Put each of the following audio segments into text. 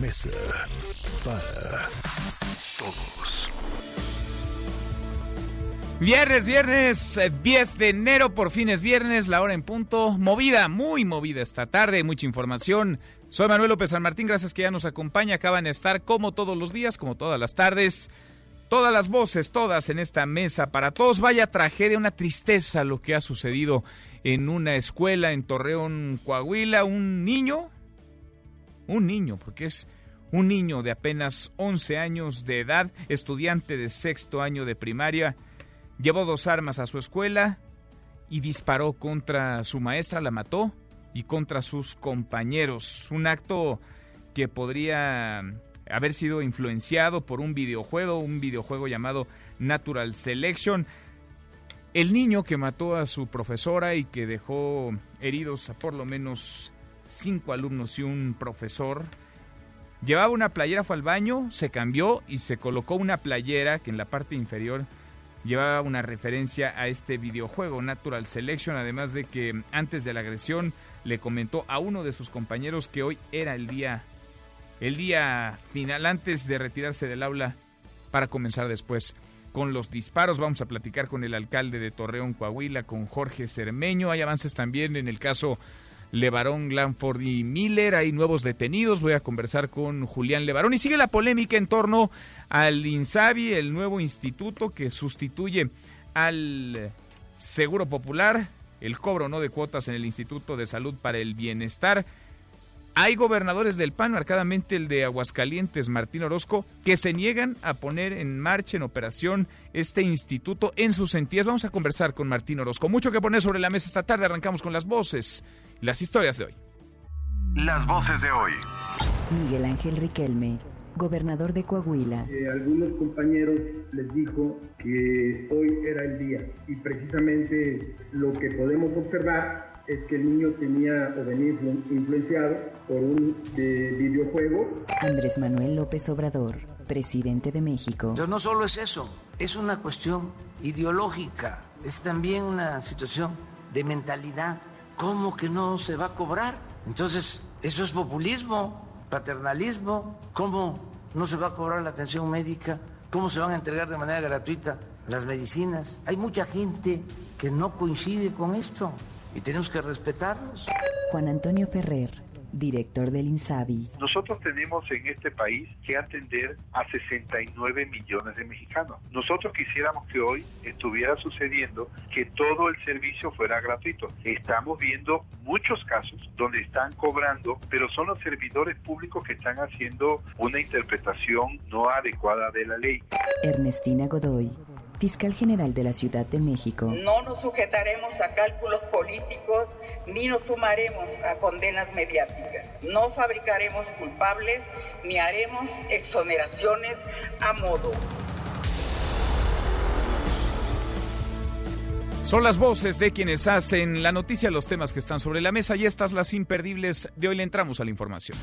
Mesa para Todos. Viernes, viernes, eh, 10 de enero, por fin es viernes, la hora en punto. Movida, muy movida esta tarde, mucha información. Soy Manuel López San Martín, gracias que ya nos acompaña. Acaban de estar como todos los días, como todas las tardes. Todas las voces, todas en esta mesa para todos. Vaya tragedia, una tristeza lo que ha sucedido en una escuela en Torreón, Coahuila. Un niño, un niño, porque es un niño de apenas 11 años de edad, estudiante de sexto año de primaria, llevó dos armas a su escuela y disparó contra su maestra, la mató, y contra sus compañeros. Un acto que podría haber sido influenciado por un videojuego, un videojuego llamado Natural Selection. El niño que mató a su profesora y que dejó heridos a por lo menos cinco alumnos y un profesor, llevaba una playera, fue al baño, se cambió y se colocó una playera que en la parte inferior llevaba una referencia a este videojuego Natural Selection, además de que antes de la agresión le comentó a uno de sus compañeros que hoy era el día el día final antes de retirarse del aula para comenzar después con los disparos. Vamos a platicar con el alcalde de Torreón, Coahuila, con Jorge Cermeño. Hay avances también en el caso Levarón, Glanford y Miller. Hay nuevos detenidos. Voy a conversar con Julián Levarón. Y sigue la polémica en torno al INSABI, el nuevo instituto que sustituye al Seguro Popular, el cobro no de cuotas en el Instituto de Salud para el Bienestar. Hay gobernadores del PAN, marcadamente el de Aguascalientes, Martín Orozco, que se niegan a poner en marcha, en operación, este instituto en sus sentías. Vamos a conversar con Martín Orozco. Mucho que poner sobre la mesa esta tarde. Arrancamos con las voces, las historias de hoy. Las voces de hoy. Miguel Ángel Riquelme, gobernador de Coahuila. Eh, algunos compañeros les dijo que hoy era el día y precisamente lo que podemos observar es que el niño tenía o venía influ- influenciado por un eh, videojuego Andrés Manuel López Obrador, presidente de México. Pero no solo es eso, es una cuestión ideológica, es también una situación de mentalidad. ¿Cómo que no se va a cobrar? Entonces, eso es populismo, paternalismo. ¿Cómo no se va a cobrar la atención médica? ¿Cómo se van a entregar de manera gratuita las medicinas? Hay mucha gente que no coincide con esto y tenemos que respetarlos. Juan Antonio Ferrer, director del INSABI. Nosotros tenemos en este país que atender a 69 millones de mexicanos. Nosotros quisiéramos que hoy estuviera sucediendo que todo el servicio fuera gratuito. Estamos viendo muchos casos donde están cobrando, pero son los servidores públicos que están haciendo una interpretación no adecuada de la ley. Ernestina Godoy, fiscal general de la Ciudad de México. No nos sujetaremos a cálculos políticos ni nos sumaremos a condenas mediáticas. No fabricaremos culpables ni haremos exoneraciones a modo. Son las voces de quienes hacen la noticia, los temas que están sobre la mesa y estas las imperdibles de hoy le entramos a la información.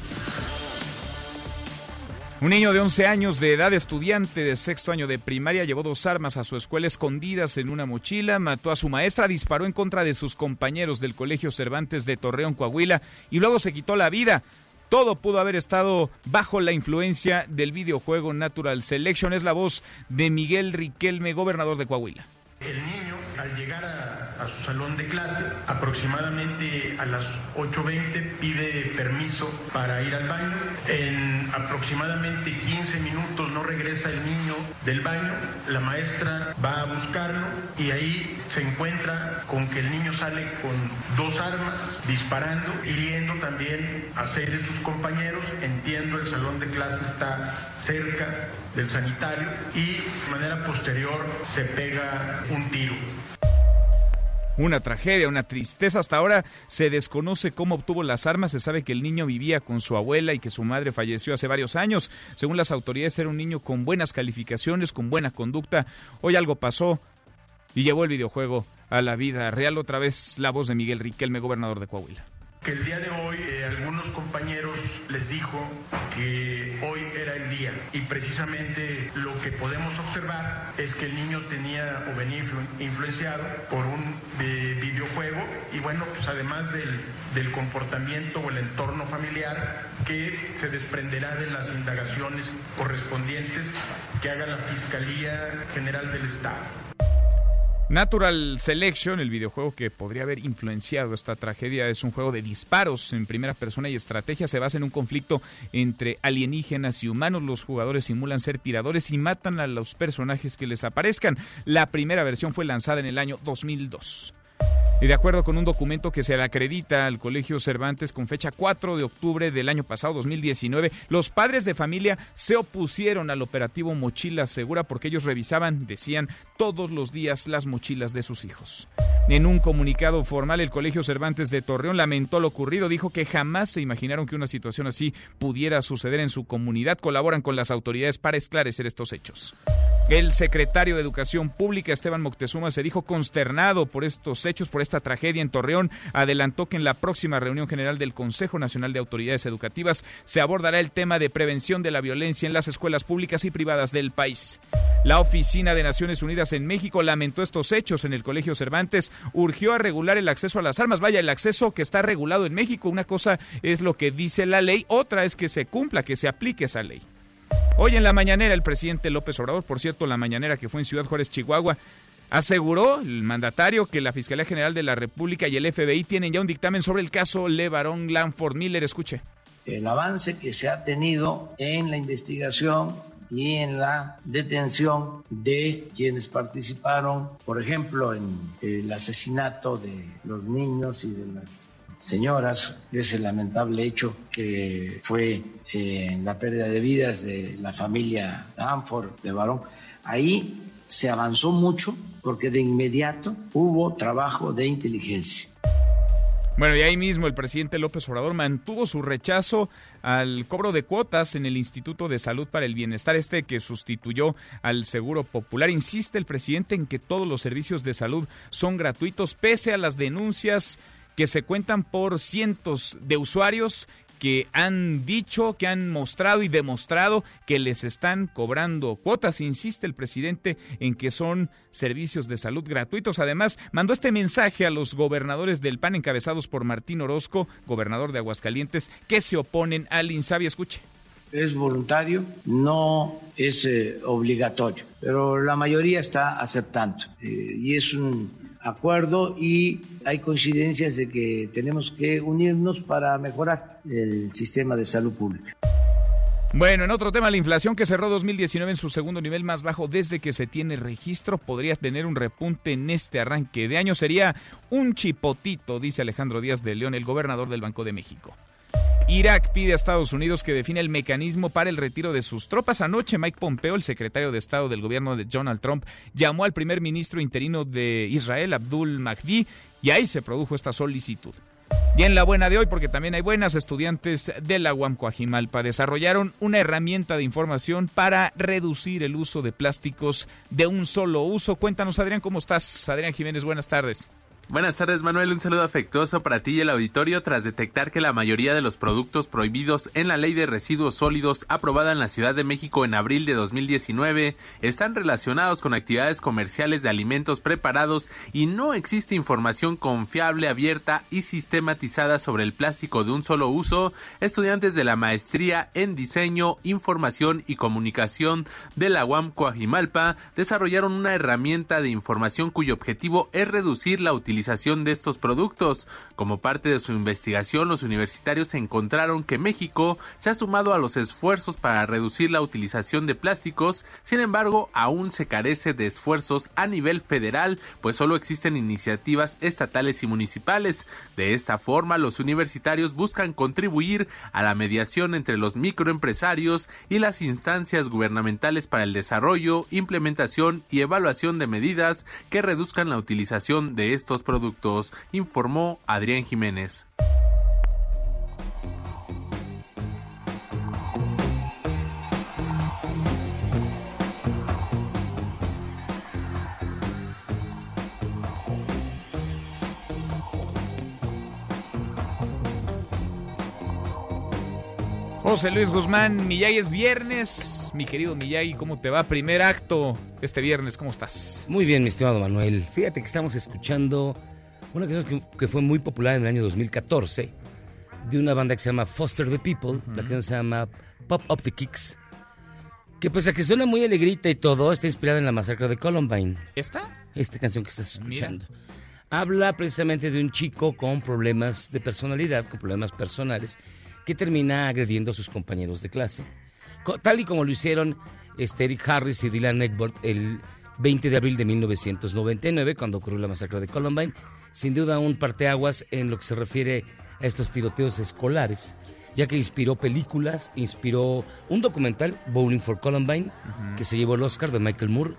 Un niño de 11 años de edad, estudiante de sexto año de primaria, llevó dos armas a su escuela escondidas en una mochila, mató a su maestra, disparó en contra de sus compañeros del Colegio Cervantes de Torreón, Coahuila, y luego se quitó la vida. Todo pudo haber estado bajo la influencia del videojuego Natural Selection. Es la voz de Miguel Riquelme, gobernador de Coahuila. El niño, al llegar a, a su salón de clase, aproximadamente a las 8.20 pide permiso para ir al baño. En aproximadamente 15 minutos no regresa el niño del baño. La maestra va a buscarlo y ahí se encuentra con que el niño sale con dos armas disparando, hiriendo también a seis de sus compañeros. Entiendo, el salón de clase está cerca del sanitario y de manera posterior se pega un tiro. Una tragedia, una tristeza. Hasta ahora se desconoce cómo obtuvo las armas. Se sabe que el niño vivía con su abuela y que su madre falleció hace varios años. Según las autoridades, era un niño con buenas calificaciones, con buena conducta. Hoy algo pasó y llevó el videojuego a la vida real. Otra vez la voz de Miguel Riquelme, gobernador de Coahuila que el día de hoy eh, algunos compañeros les dijo que hoy era el día y precisamente lo que podemos observar es que el niño tenía o venía influenciado por un eh, videojuego y bueno, pues además del, del comportamiento o el entorno familiar que se desprenderá de las indagaciones correspondientes que haga la Fiscalía General del Estado. Natural Selection, el videojuego que podría haber influenciado esta tragedia, es un juego de disparos en primera persona y estrategia. Se basa en un conflicto entre alienígenas y humanos. Los jugadores simulan ser tiradores y matan a los personajes que les aparezcan. La primera versión fue lanzada en el año 2002. Y de acuerdo con un documento que se le acredita al Colegio Cervantes con fecha 4 de octubre del año pasado, 2019, los padres de familia se opusieron al operativo Mochila Segura porque ellos revisaban, decían, todos los días las mochilas de sus hijos. En un comunicado formal, el Colegio Cervantes de Torreón lamentó lo ocurrido, dijo que jamás se imaginaron que una situación así pudiera suceder en su comunidad. Colaboran con las autoridades para esclarecer estos hechos. El secretario de Educación Pública, Esteban Moctezuma, se dijo consternado por estos hechos, por esta tragedia en Torreón. Adelantó que en la próxima reunión general del Consejo Nacional de Autoridades Educativas se abordará el tema de prevención de la violencia en las escuelas públicas y privadas del país. La Oficina de Naciones Unidas en México lamentó estos hechos en el Colegio Cervantes, urgió a regular el acceso a las armas. Vaya, el acceso que está regulado en México. Una cosa es lo que dice la ley, otra es que se cumpla, que se aplique esa ley. Hoy en la mañanera el presidente López Obrador, por cierto, la mañanera que fue en Ciudad Juárez, Chihuahua, aseguró el mandatario que la Fiscalía General de la República y el FBI tienen ya un dictamen sobre el caso Levarón Lanford Miller. Escuche. El avance que se ha tenido en la investigación y en la detención de quienes participaron, por ejemplo, en el asesinato de los niños y de las señoras, ese lamentable hecho que fue eh, la pérdida de vidas de la familia Anford de Barón. Ahí se avanzó mucho porque de inmediato hubo trabajo de inteligencia. Bueno, y ahí mismo el presidente López Obrador mantuvo su rechazo al cobro de cuotas en el Instituto de Salud para el Bienestar, este que sustituyó al Seguro Popular. Insiste el presidente en que todos los servicios de salud son gratuitos, pese a las denuncias que se cuentan por cientos de usuarios que han dicho, que han mostrado y demostrado que les están cobrando cuotas. Insiste el presidente en que son servicios de salud gratuitos. Además, mandó este mensaje a los gobernadores del PAN encabezados por Martín Orozco, gobernador de Aguascalientes, que se oponen al INSABI. Escuche. Es voluntario, no es eh, obligatorio, pero la mayoría está aceptando eh, y es un acuerdo y hay coincidencias de que tenemos que unirnos para mejorar el sistema de salud pública. Bueno, en otro tema, la inflación que cerró 2019 en su segundo nivel más bajo desde que se tiene registro podría tener un repunte en este arranque de año. Sería un chipotito, dice Alejandro Díaz de León, el gobernador del Banco de México. Irak pide a Estados Unidos que define el mecanismo para el retiro de sus tropas. Anoche Mike Pompeo, el secretario de Estado del gobierno de Donald Trump, llamó al primer ministro interino de Israel, Abdul Mahdi, y ahí se produjo esta solicitud. Y en la buena de hoy, porque también hay buenas, estudiantes de la UAM Coajimalpa desarrollaron una herramienta de información para reducir el uso de plásticos de un solo uso. Cuéntanos, Adrián, ¿cómo estás? Adrián Jiménez, buenas tardes. Buenas tardes Manuel, un saludo afectuoso para ti y el auditorio. Tras detectar que la mayoría de los productos prohibidos en la Ley de Residuos Sólidos aprobada en la Ciudad de México en abril de 2019 están relacionados con actividades comerciales de alimentos preparados y no existe información confiable, abierta y sistematizada sobre el plástico de un solo uso, estudiantes de la maestría en diseño, información y comunicación de la UAM Coajimalpa desarrollaron una herramienta de información cuyo objetivo es reducir la utilización de estos productos. Como parte de su investigación, los universitarios encontraron que México se ha sumado a los esfuerzos para reducir la utilización de plásticos, sin embargo, aún se carece de esfuerzos a nivel federal, pues solo existen iniciativas estatales y municipales. De esta forma, los universitarios buscan contribuir a la mediación entre los microempresarios y las instancias gubernamentales para el desarrollo, implementación y evaluación de medidas que reduzcan la utilización de estos productos, informó Adrián Jiménez. José Luis Guzmán, Miyagi es viernes. Mi querido Miyagi, ¿cómo te va? Primer acto este viernes, ¿cómo estás? Muy bien, mi estimado Manuel. Fíjate que estamos escuchando una canción que, fue muy popular en el año 2014 de una banda que se llama Foster the People. La canción se llama Pop Up the Kicks. Que pese a que suena muy alegrita y todo, está inspirada en la masacre de Columbine. ¿Esta? Esta canción que estás escuchando. Habla precisamente de un chico con problemas de personalidad, con problemas personales que termina agrediendo a sus compañeros de clase. Tal y como lo hicieron este, Eric Harris y Dylan Egbert el 20 de abril de 1999, cuando ocurrió la masacre de Columbine. Sin duda un parteaguas en lo que se refiere a estos tiroteos escolares, ya que inspiró películas, inspiró un documental, Bowling for Columbine, que se llevó el Oscar de Michael Moore,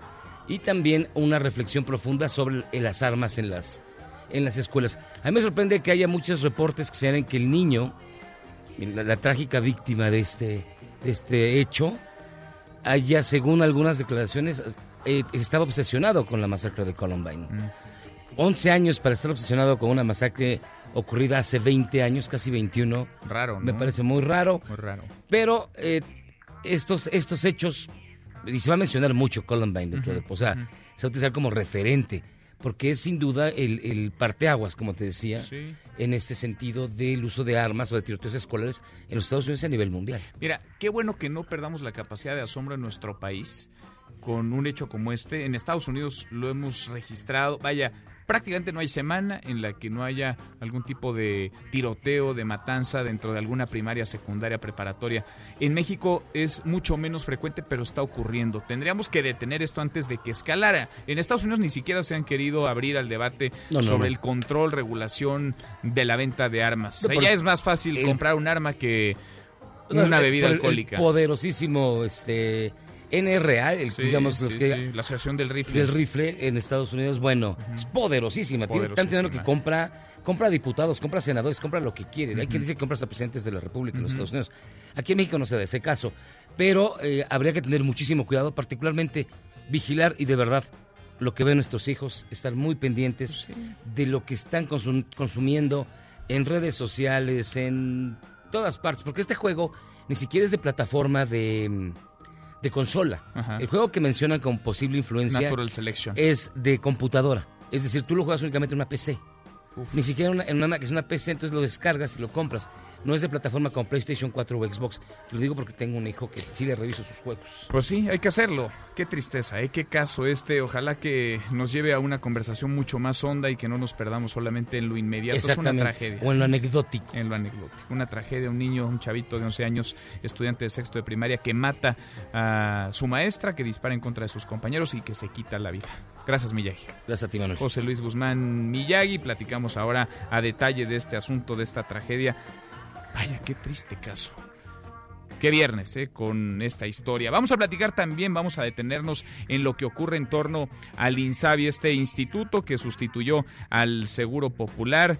y también una reflexión profunda sobre las armas en las, en las escuelas. A mí me sorprende que haya muchos reportes que señalen que el niño la, trágica víctima de este, este hecho, haya, según algunas declaraciones, eh, estaba obsesionado con la masacre de Columbine. 11 mm. años para estar obsesionado con una masacre ocurrida hace 20 años, casi 21. Raro, Me parece muy raro. Muy raro. Pero eh, estos, estos hechos, y se va a mencionar mucho Columbine dentro de... O sea, se va a utilizar como referente porque es sin duda el, el parteaguas, como te decía, en este sentido del uso de armas o de tiroteos escolares en los Estados Unidos a nivel mundial. Mira, qué bueno que no perdamos la capacidad de asombro en nuestro país con un hecho como este. En Estados Unidos lo hemos registrado. Vaya, prácticamente no hay semana en la que no haya algún tipo de tiroteo, de matanza dentro de alguna primaria, secundaria, preparatoria. En México es mucho menos frecuente, pero está ocurriendo. Tendríamos que detener esto antes de que escalara. En Estados Unidos ni siquiera se han querido abrir al debate sobre el control, regulación de la venta de armas. ya es más fácil comprar un arma que una bebida alcohólica. poderosísimo este NRA, el, digamos, los que, la Asociación del Rifle. Del Rifle en Estados Unidos, bueno, es poderosísima. Tiene tanto dinero que compra, compra diputados, compra senadores, compra lo que quiere. Hay quien dice que compra hasta presidentes de la República en los Estados Unidos. Aquí en México no se da ese caso. Pero eh, habría que tener muchísimo cuidado, particularmente vigilar y de verdad lo que ven nuestros hijos, estar muy pendientes de lo que están consumiendo en redes sociales, en todas partes, porque este juego ni siquiera es de plataforma de de consola. El juego que mencionan con posible influencia es de computadora. Es decir, tú lo juegas únicamente en una PC. Ni siquiera en una, que es una PC, entonces lo descargas y lo compras. No es de plataforma como PlayStation 4 o Xbox. Te lo digo porque tengo un hijo que sí le reviso sus juegos. Pues sí, hay que hacerlo. Qué tristeza, ¿eh? Qué caso este. Ojalá que nos lleve a una conversación mucho más honda y que no nos perdamos solamente en lo inmediato. Es una tragedia. O en lo anecdótico. En lo anecdótico. Una tragedia. Un niño, un chavito de 11 años, estudiante de sexto de primaria, que mata a su maestra, que dispara en contra de sus compañeros y que se quita la vida. Gracias, Miyagi. Gracias a ti, Manuel. José Luis Guzmán Miyagi. Platicamos ahora a detalle de este asunto, de esta tragedia. Vaya, qué triste caso. Qué viernes, ¿eh? Con esta historia. Vamos a platicar también, vamos a detenernos en lo que ocurre en torno al INSABI, este instituto que sustituyó al Seguro Popular.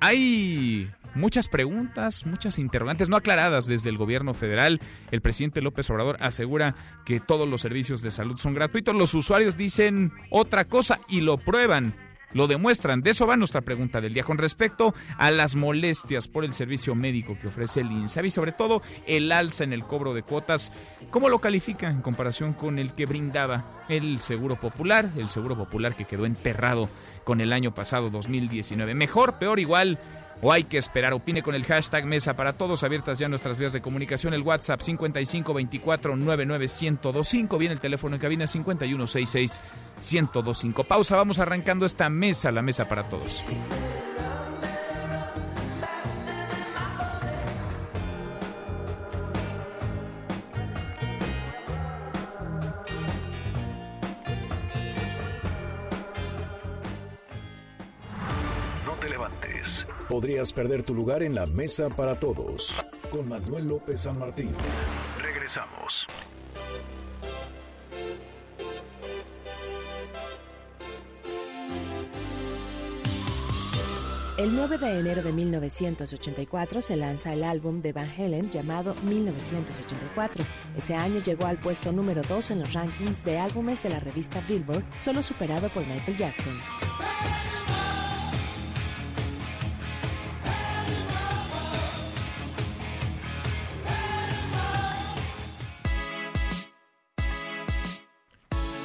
Hay muchas preguntas, muchas interrogantes no aclaradas desde el gobierno federal. El presidente López Obrador asegura que todos los servicios de salud son gratuitos. Los usuarios dicen otra cosa y lo prueban. Lo demuestran. De eso va nuestra pregunta del día con respecto a las molestias por el servicio médico que ofrece el INSABI y sobre todo el alza en el cobro de cuotas. ¿Cómo lo califica en comparación con el que brindaba el Seguro Popular? El Seguro Popular que quedó enterrado con el año pasado 2019. Mejor, peor, igual o hay que esperar. Opine con el hashtag Mesa para Todos, abiertas ya nuestras vías de comunicación, el WhatsApp 5524 99125, viene el teléfono en cabina 5166 1025. Pausa, vamos arrancando esta mesa, la Mesa para Todos. Podrías perder tu lugar en la mesa para todos. Con Manuel López San Martín. Regresamos. El 9 de enero de 1984 se lanza el álbum de Van Halen llamado 1984. Ese año llegó al puesto número 2 en los rankings de álbumes de la revista Billboard, solo superado por Michael Jackson.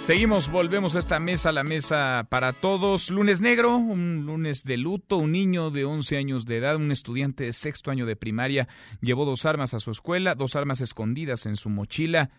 Seguimos, volvemos a esta mesa, la mesa para todos. Lunes negro, un lunes de luto. Un niño de 11 años de edad, un estudiante de sexto año de primaria, llevó dos armas a su escuela, dos armas escondidas en su mochila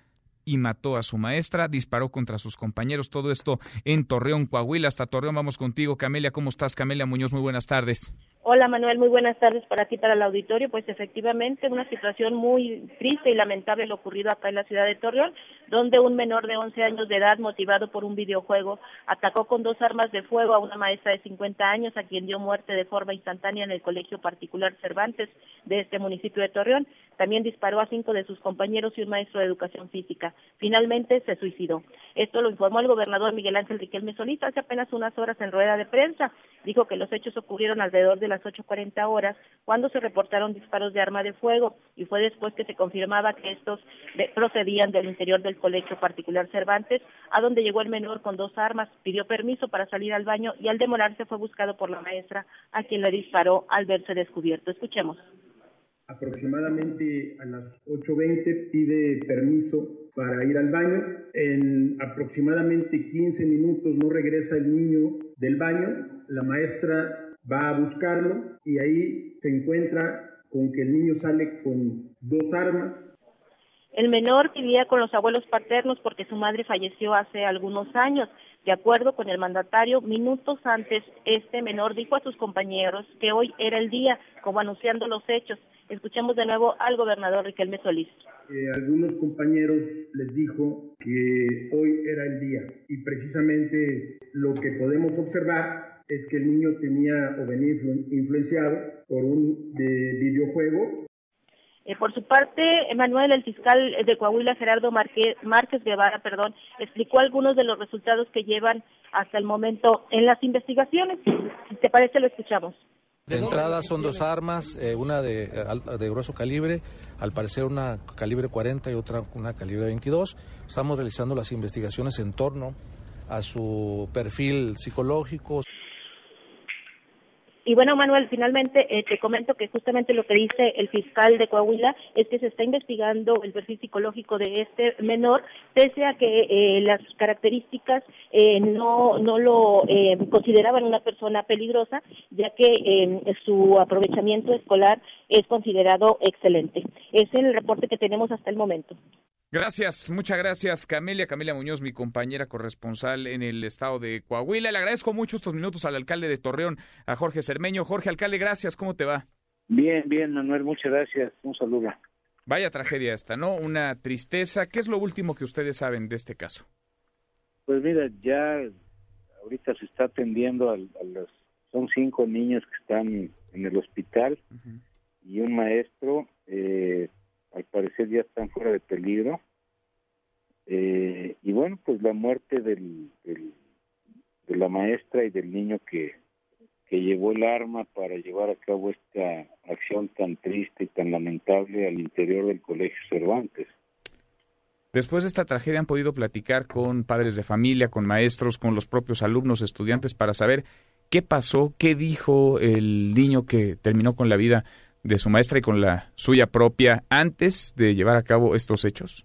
y mató a su maestra, disparó contra sus compañeros. Todo esto en Torreón, Coahuila. Hasta Torreón vamos contigo. Camelia, ¿cómo estás? Camelia Muñoz, muy buenas tardes. Hola Manuel, muy buenas tardes para ti, para el auditorio. Pues efectivamente una situación muy triste y lamentable lo ocurrido acá en la ciudad de Torreón, donde un menor de 11 años de edad, motivado por un videojuego, atacó con dos armas de fuego a una maestra de 50 años, a quien dio muerte de forma instantánea en el colegio particular Cervantes de este municipio de Torreón. También disparó a cinco de sus compañeros y un maestro de educación física. Finalmente se suicidó. Esto lo informó el gobernador Miguel Ángel Riquelme Solís hace apenas unas horas en rueda de prensa. Dijo que los hechos ocurrieron alrededor de las 8.40 horas cuando se reportaron disparos de arma de fuego y fue después que se confirmaba que estos procedían del interior del colegio particular Cervantes, a donde llegó el menor con dos armas, pidió permiso para salir al baño y al demorarse fue buscado por la maestra, a quien le disparó al verse descubierto. Escuchemos aproximadamente a las 8.20 pide permiso para ir al baño. En aproximadamente 15 minutos no regresa el niño del baño. La maestra va a buscarlo y ahí se encuentra con que el niño sale con dos armas. El menor vivía con los abuelos paternos porque su madre falleció hace algunos años. De acuerdo con el mandatario, minutos antes este menor dijo a sus compañeros que hoy era el día, como anunciando los hechos. Escuchemos de nuevo al gobernador Riquelme Solís. Eh, algunos compañeros les dijo que hoy era el día y precisamente lo que podemos observar es que el niño tenía o venía influenciado por un videojuego eh, por su parte, Emanuel, el fiscal de Coahuila, Gerardo Márquez Guevara, perdón, explicó algunos de los resultados que llevan hasta el momento en las investigaciones. Si te parece, lo escuchamos. De entrada son dos armas, eh, una de, de, grueso calibre, al parecer una calibre 40 y otra una calibre 22. Estamos realizando las investigaciones en torno a su perfil psicológico. Y bueno, Manuel, finalmente eh, te comento que justamente lo que dice el fiscal de Coahuila es que se está investigando el perfil psicológico de este menor, pese a que eh, las características eh, no, no lo consideraban una persona peligrosa, ya que su aprovechamiento escolar es considerado excelente. Es el reporte que tenemos hasta el momento. Gracias, muchas gracias Camelia, Camelia Muñoz, mi compañera corresponsal en el estado de Coahuila. Le agradezco mucho estos minutos al alcalde de Torreón, a Jorge Cermeño. Jorge, alcalde, gracias, ¿cómo te va? Bien, bien, Manuel, muchas gracias. Un saludo. Vaya tragedia esta, ¿no? Una tristeza. ¿Qué es lo último que ustedes saben de este caso? Pues mira, ya ahorita se está atendiendo a, los... Son cinco niños que están en el hospital y un maestro. Eh, al parecer ya están fuera de peligro. Eh, y bueno, pues la muerte del, de la maestra y del niño que, que llevó el arma para llevar a cabo esta acción tan triste y tan lamentable al interior del Colegio Cervantes. Después de esta tragedia han podido platicar con padres de familia, con maestros, con los propios alumnos, estudiantes, para saber qué pasó, qué dijo el niño que terminó con la vida de su maestra y con la suya propia antes de llevar a cabo estos hechos?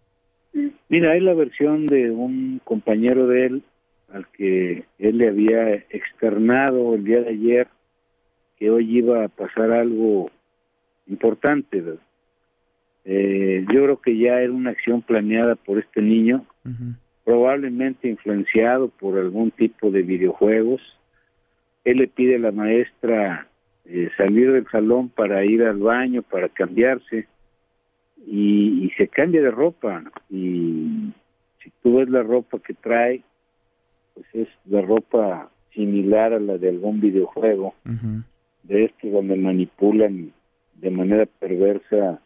Mira, hay la versión de un compañero de él al que él le había externado el día de ayer que hoy iba a pasar algo importante. Eh, yo creo que ya era una acción planeada por este niño, probablemente influenciado por algún tipo de videojuegos. Él le pide a la maestra eh, salir del salón para ir al baño, para cambiarse, y, se cambia de ropa. Y si tú ves la ropa que trae, pues es la ropa similar a la de algún videojuego, de este donde manipulan de manera perversa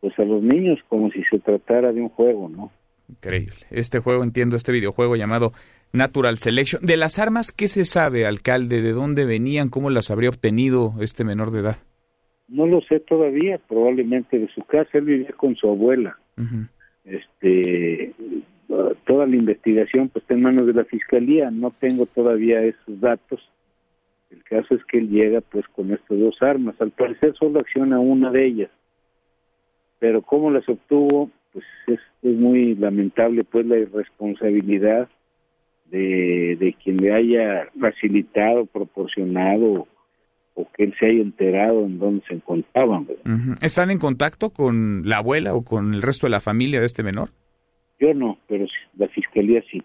pues a los niños como si se tratara de un juego, ¿no? Increíble. Este juego, entiendo, este videojuego llamado Natural Selection. De las armas, ¿qué se sabe, alcalde? ¿De dónde venían? ¿Cómo las habría obtenido este menor de edad? No lo sé todavía, probablemente de su casa. Él vivía con su abuela. Este, toda la investigación pues está en manos de la fiscalía. No tengo todavía esos datos. El caso es que él llega pues con estas dos armas. Al parecer solo acciona una de ellas. Pero cómo las obtuvo, pues es, es muy lamentable pues la irresponsabilidad de, de quien le haya facilitado, proporcionado o que él se haya enterado en dónde se encontraban. ¿Están en contacto con la abuela o con el resto de la familia de este menor? Yo no, pero la fiscalía sí.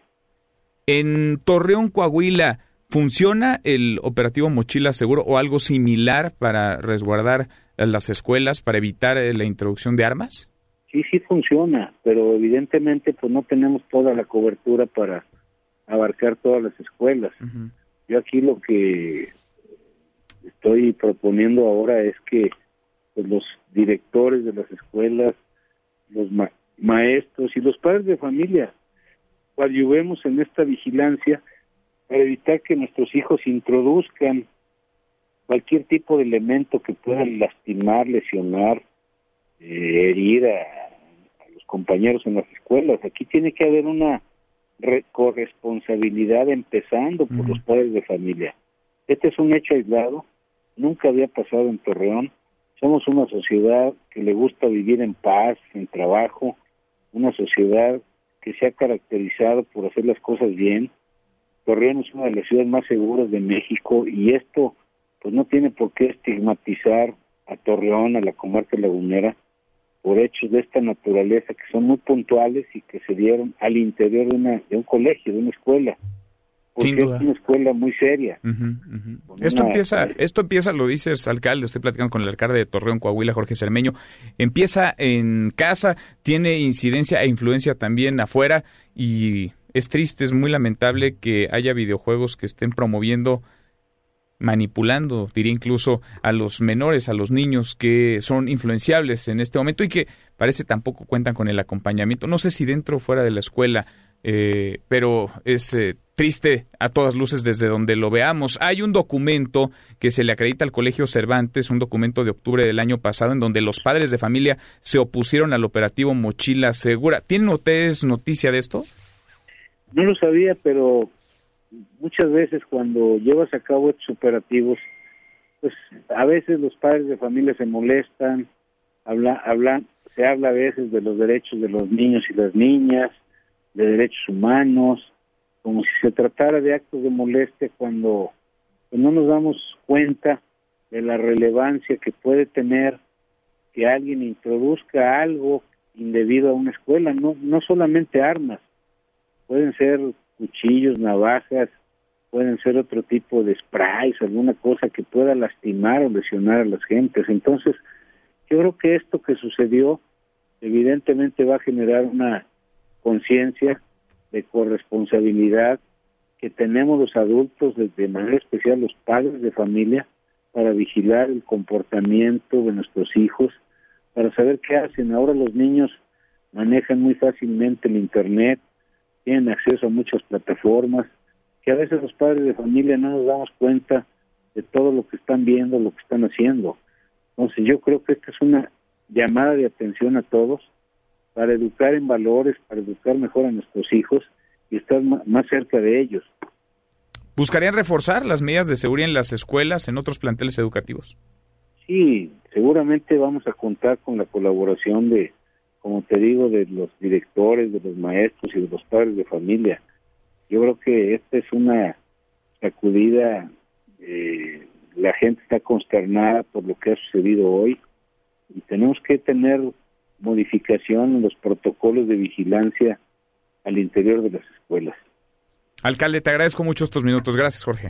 En Torreón, Coahuila, ¿funciona el operativo Mochila Seguro o algo similar para resguardar las escuelas, para evitar eh, la introducción de armas? Sí, sí funciona, pero evidentemente pues no tenemos toda la cobertura para abarcar todas las escuelas. Yo aquí lo que estoy proponiendo ahora es que pues, los directores de las escuelas, los maestros y los padres de familia ayudemos en esta vigilancia para evitar que nuestros hijos introduzcan cualquier tipo de elemento que pueda lastimar, lesionar, eh, herir a, a los compañeros en las escuelas. Aquí tiene que haber una corresponsabilidad empezando por los padres de familia. Este es un hecho aislado, nunca había pasado en Torreón. Somos una sociedad que le gusta vivir en paz, en trabajo, una sociedad que se ha caracterizado por hacer las cosas bien. Torreón es una de las ciudades más seguras de México y esto pues no tiene por qué estigmatizar a Torreón, a la comarca lagunera, por hechos de esta naturaleza que son muy puntuales y que se dieron al interior de, una, de un colegio, de una escuela. Porque es una escuela muy seria. Esto empieza, esto empieza, lo dices, alcalde, estoy platicando con el alcalde de Torreón, Coahuila, Jorge Cermeño, empieza en casa, tiene incidencia e influencia también afuera y es triste, es muy lamentable que haya videojuegos que estén promoviendo manipulando, diría incluso a los menores, a los niños que son influenciables en este momento y que parece tampoco cuentan con el acompañamiento. No sé si dentro o fuera de la escuela, eh, pero es eh, triste a todas luces desde donde lo veamos. Hay un documento que se le acredita al Colegio Cervantes, un documento de octubre del año pasado, en donde los padres de familia se opusieron al operativo Mochila Segura. ¿Tienen ustedes noticia de esto? No lo sabía, pero muchas veces cuando llevas a cabo estos operativos, pues a veces los padres de familia se molestan, habla, hablan, se habla a veces de los derechos de los niños y las niñas, de derechos humanos, como si se tratara de actos de molestia cuando pues, no nos damos cuenta de la relevancia que puede tener que alguien introduzca algo indebido a una escuela, no, no solamente armas, pueden ser cuchillos, navajas, pueden ser otro tipo de sprays, alguna cosa que pueda lastimar o lesionar a las gentes. Entonces, yo creo que esto que sucedió evidentemente va a generar una conciencia de corresponsabilidad que tenemos los adultos, de manera especial los padres de familia, para vigilar el comportamiento de nuestros hijos, para saber qué hacen. Ahora los niños manejan muy fácilmente el Internet, tienen acceso a muchas plataformas, que a veces los padres de familia no nos damos cuenta de todo lo que están viendo, lo que están haciendo. Entonces yo creo que esta es una llamada de atención a todos para educar en valores, para educar mejor a nuestros hijos y estar más cerca de ellos. ¿Buscarían reforzar las medidas de seguridad en las escuelas, en otros planteles educativos? Sí, seguramente vamos a contar con la colaboración de como te digo, de los directores, de los maestros y de los padres de familia. Yo creo que esta es una sacudida, eh, la gente está consternada por lo que ha sucedido hoy y tenemos que tener modificación en los protocolos de vigilancia al interior de las escuelas. Alcalde, te agradezco mucho estos minutos. Gracias, Jorge.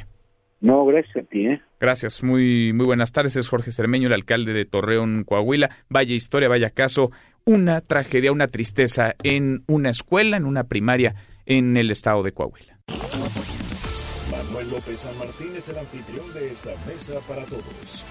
No, gracias a ti. ¿eh? Gracias, muy, muy buenas tardes. Es Jorge Cermeño, el alcalde de Torreón, Coahuila. Vaya historia, vaya caso. Una tragedia, una tristeza en una escuela, en una primaria en el estado de Coahuila. Manuel López San Martín es el anfitrión de esta mesa para todos.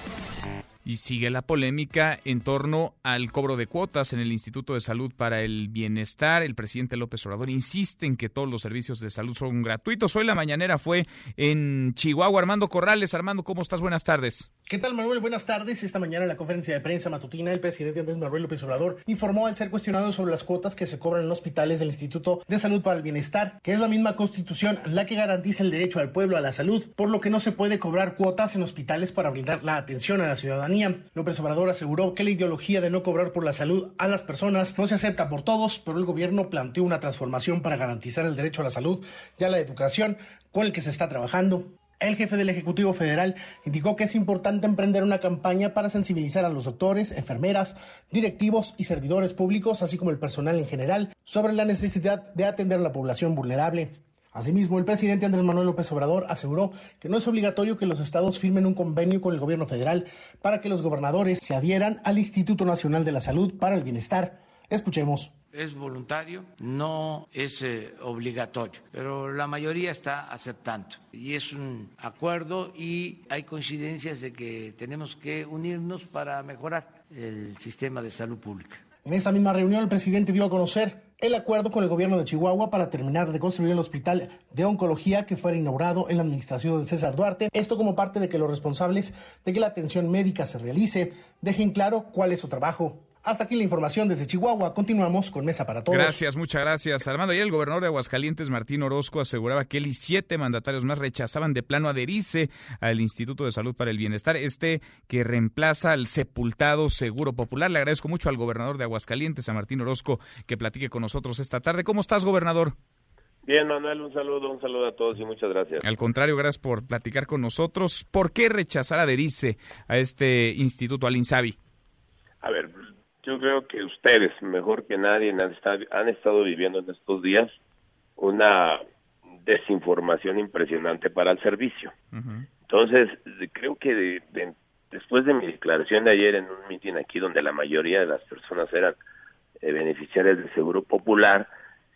Y sigue la polémica en torno al cobro de cuotas en el Instituto de Salud para el Bienestar. El presidente López Obrador insiste en que todos los servicios de salud son gratuitos. Hoy la mañanera fue en Chihuahua. Armando Corrales. Armando, ¿cómo estás? Buenas tardes. ¿Qué tal, Manuel? Buenas tardes. Esta mañana en la conferencia de prensa matutina, el presidente Andrés Manuel López Obrador informó al ser cuestionado sobre las cuotas que se cobran en hospitales del Instituto de Salud para el Bienestar, que es la misma constitución la que garantiza el derecho al pueblo a la salud, por lo que no se puede cobrar cuotas en hospitales para brindar la atención a la ciudadanía. López Obrador aseguró que la ideología de no cobrar por la salud a las personas no se acepta por todos, pero el gobierno planteó una transformación para garantizar el derecho a la salud y a la educación con el que se está trabajando. El jefe del Ejecutivo Federal indicó que es importante emprender una campaña para sensibilizar a los doctores, enfermeras, directivos y servidores públicos, así como el personal en general, sobre la necesidad de atender a la población vulnerable. Asimismo, el presidente Andrés Manuel López Obrador aseguró que no es obligatorio que los estados firmen un convenio con el gobierno federal para que los gobernadores se adhieran al Instituto Nacional de la Salud para el Bienestar. Escuchemos. Es voluntario, no es eh, obligatorio, pero la mayoría está aceptando. Y es un acuerdo y hay coincidencias de que tenemos que unirnos para mejorar el sistema de salud pública. En esa misma reunión, el presidente dio a conocer el acuerdo con el gobierno de Chihuahua para terminar de construir el hospital de oncología que fuera inaugurado en la administración de César Duarte. Esto como parte de que los responsables de que la atención médica se realice dejen claro cuál es su trabajo. Hasta aquí la información desde Chihuahua. Continuamos con Mesa para Todos. Gracias, muchas gracias. Armando, ayer el gobernador de Aguascalientes, Martín Orozco, aseguraba que él y siete mandatarios más rechazaban de plano adherirse al Instituto de Salud para el Bienestar, este que reemplaza al sepultado Seguro Popular. Le agradezco mucho al gobernador de Aguascalientes, a Martín Orozco, que platique con nosotros esta tarde. ¿Cómo estás, gobernador? Bien, Manuel, un saludo, un saludo a todos y muchas gracias. Al contrario, gracias por platicar con nosotros. ¿Por qué rechazar adherirse a este instituto, al INSABI? A ver, yo creo que ustedes, mejor que nadie, han estado, han estado viviendo en estos días una desinformación impresionante para el servicio. Entonces, creo que después de mi declaración de ayer en un mitin aquí donde la mayoría de las personas eran eh, beneficiarias del Seguro Popular,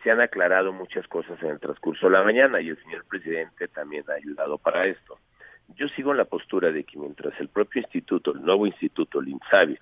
se han aclarado muchas cosas en el transcurso de la mañana y el señor presidente también ha ayudado para esto. Yo sigo en la postura de que mientras el propio instituto, el nuevo instituto, el INSABI,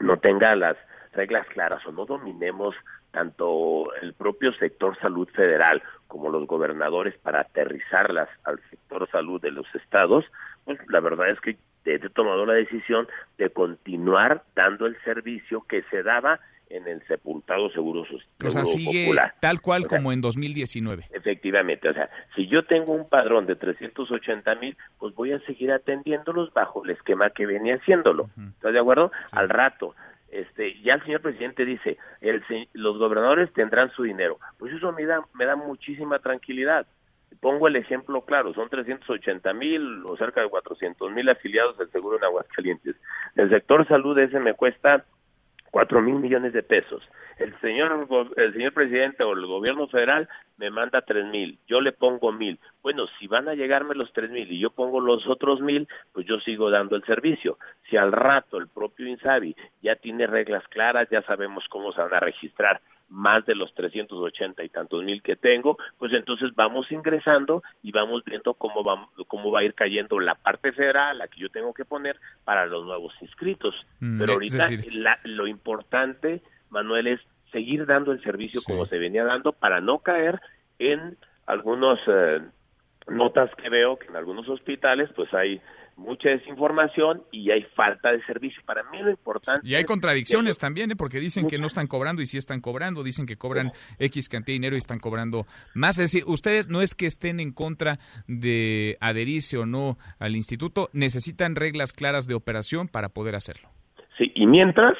no tenga las reglas claras o no dominemos tanto el propio sector salud federal como los gobernadores para aterrizarlas al sector salud de los estados, pues la verdad es que he tomado la decisión de continuar dando el servicio que se daba en el sepultado seguro, o sea, sigue tal cual como en 2019. Efectivamente, o sea, si yo tengo un padrón de 380 mil, pues voy a seguir atendiéndolos bajo el esquema que venía haciéndolo. ¿Estás de acuerdo? Al rato, este, ya el señor presidente dice, el, los gobernadores tendrán su dinero. Pues eso me da, me da muchísima tranquilidad. Pongo el ejemplo claro, son 380 mil o cerca de 400 mil afiliados del seguro en Aguascalientes. El sector salud ese me cuesta cuatro mil millones de pesos. El señor, el señor presidente o el gobierno federal me manda tres mil, yo le pongo mil. Bueno, si van a llegarme los tres mil y yo pongo los otros mil, pues yo sigo dando el servicio. Si al rato el propio Insabi ya tiene reglas claras, ya sabemos cómo se van a registrar más de los 380 y tantos mil que tengo, pues entonces vamos ingresando y vamos viendo cómo va, cómo va a ir cayendo la parte federal, la que yo tengo que poner para los nuevos inscritos. Mm, Pero ahorita lo importante, Manuel, es seguir dando el servicio como se venía dando para no caer en algunos eh, notas que veo que en algunos hospitales pues hay mucha desinformación y hay falta de servicio. Para mí lo importante... Y hay contradicciones también, ¿eh? porque dicen que no están cobrando y sí están cobrando, dicen que cobran X cantidad de dinero y están cobrando más. Es decir, ustedes no es que estén en contra de adherirse o no al instituto, necesitan reglas claras de operación para poder hacerlo. Sí, y mientras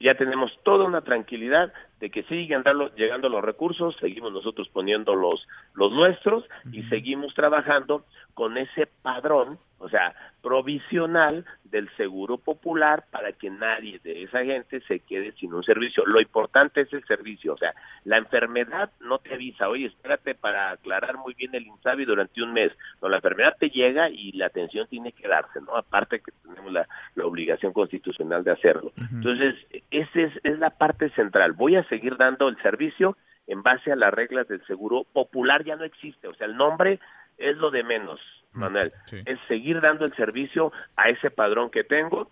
ya tenemos toda una tranquilidad de que siguen llegando los recursos, seguimos nosotros poniendo los, los nuestros y seguimos trabajando con ese padrón, o sea, provisional del seguro popular para que nadie de esa gente se quede sin un servicio. Lo importante es el servicio, o sea, la enfermedad no te avisa, oye, espérate para aclarar muy bien el INSABI durante un mes. No, la enfermedad te llega y la atención tiene que darse, ¿no? Aparte que tenemos la, obligación constitucional de hacerlo. Entonces, esa es, es la parte central. Voy a seguir dando el servicio en base a las reglas del seguro popular, ya no existe, o sea, el nombre es lo de menos, mm, Manuel, es seguir dando el servicio a ese padrón que tengo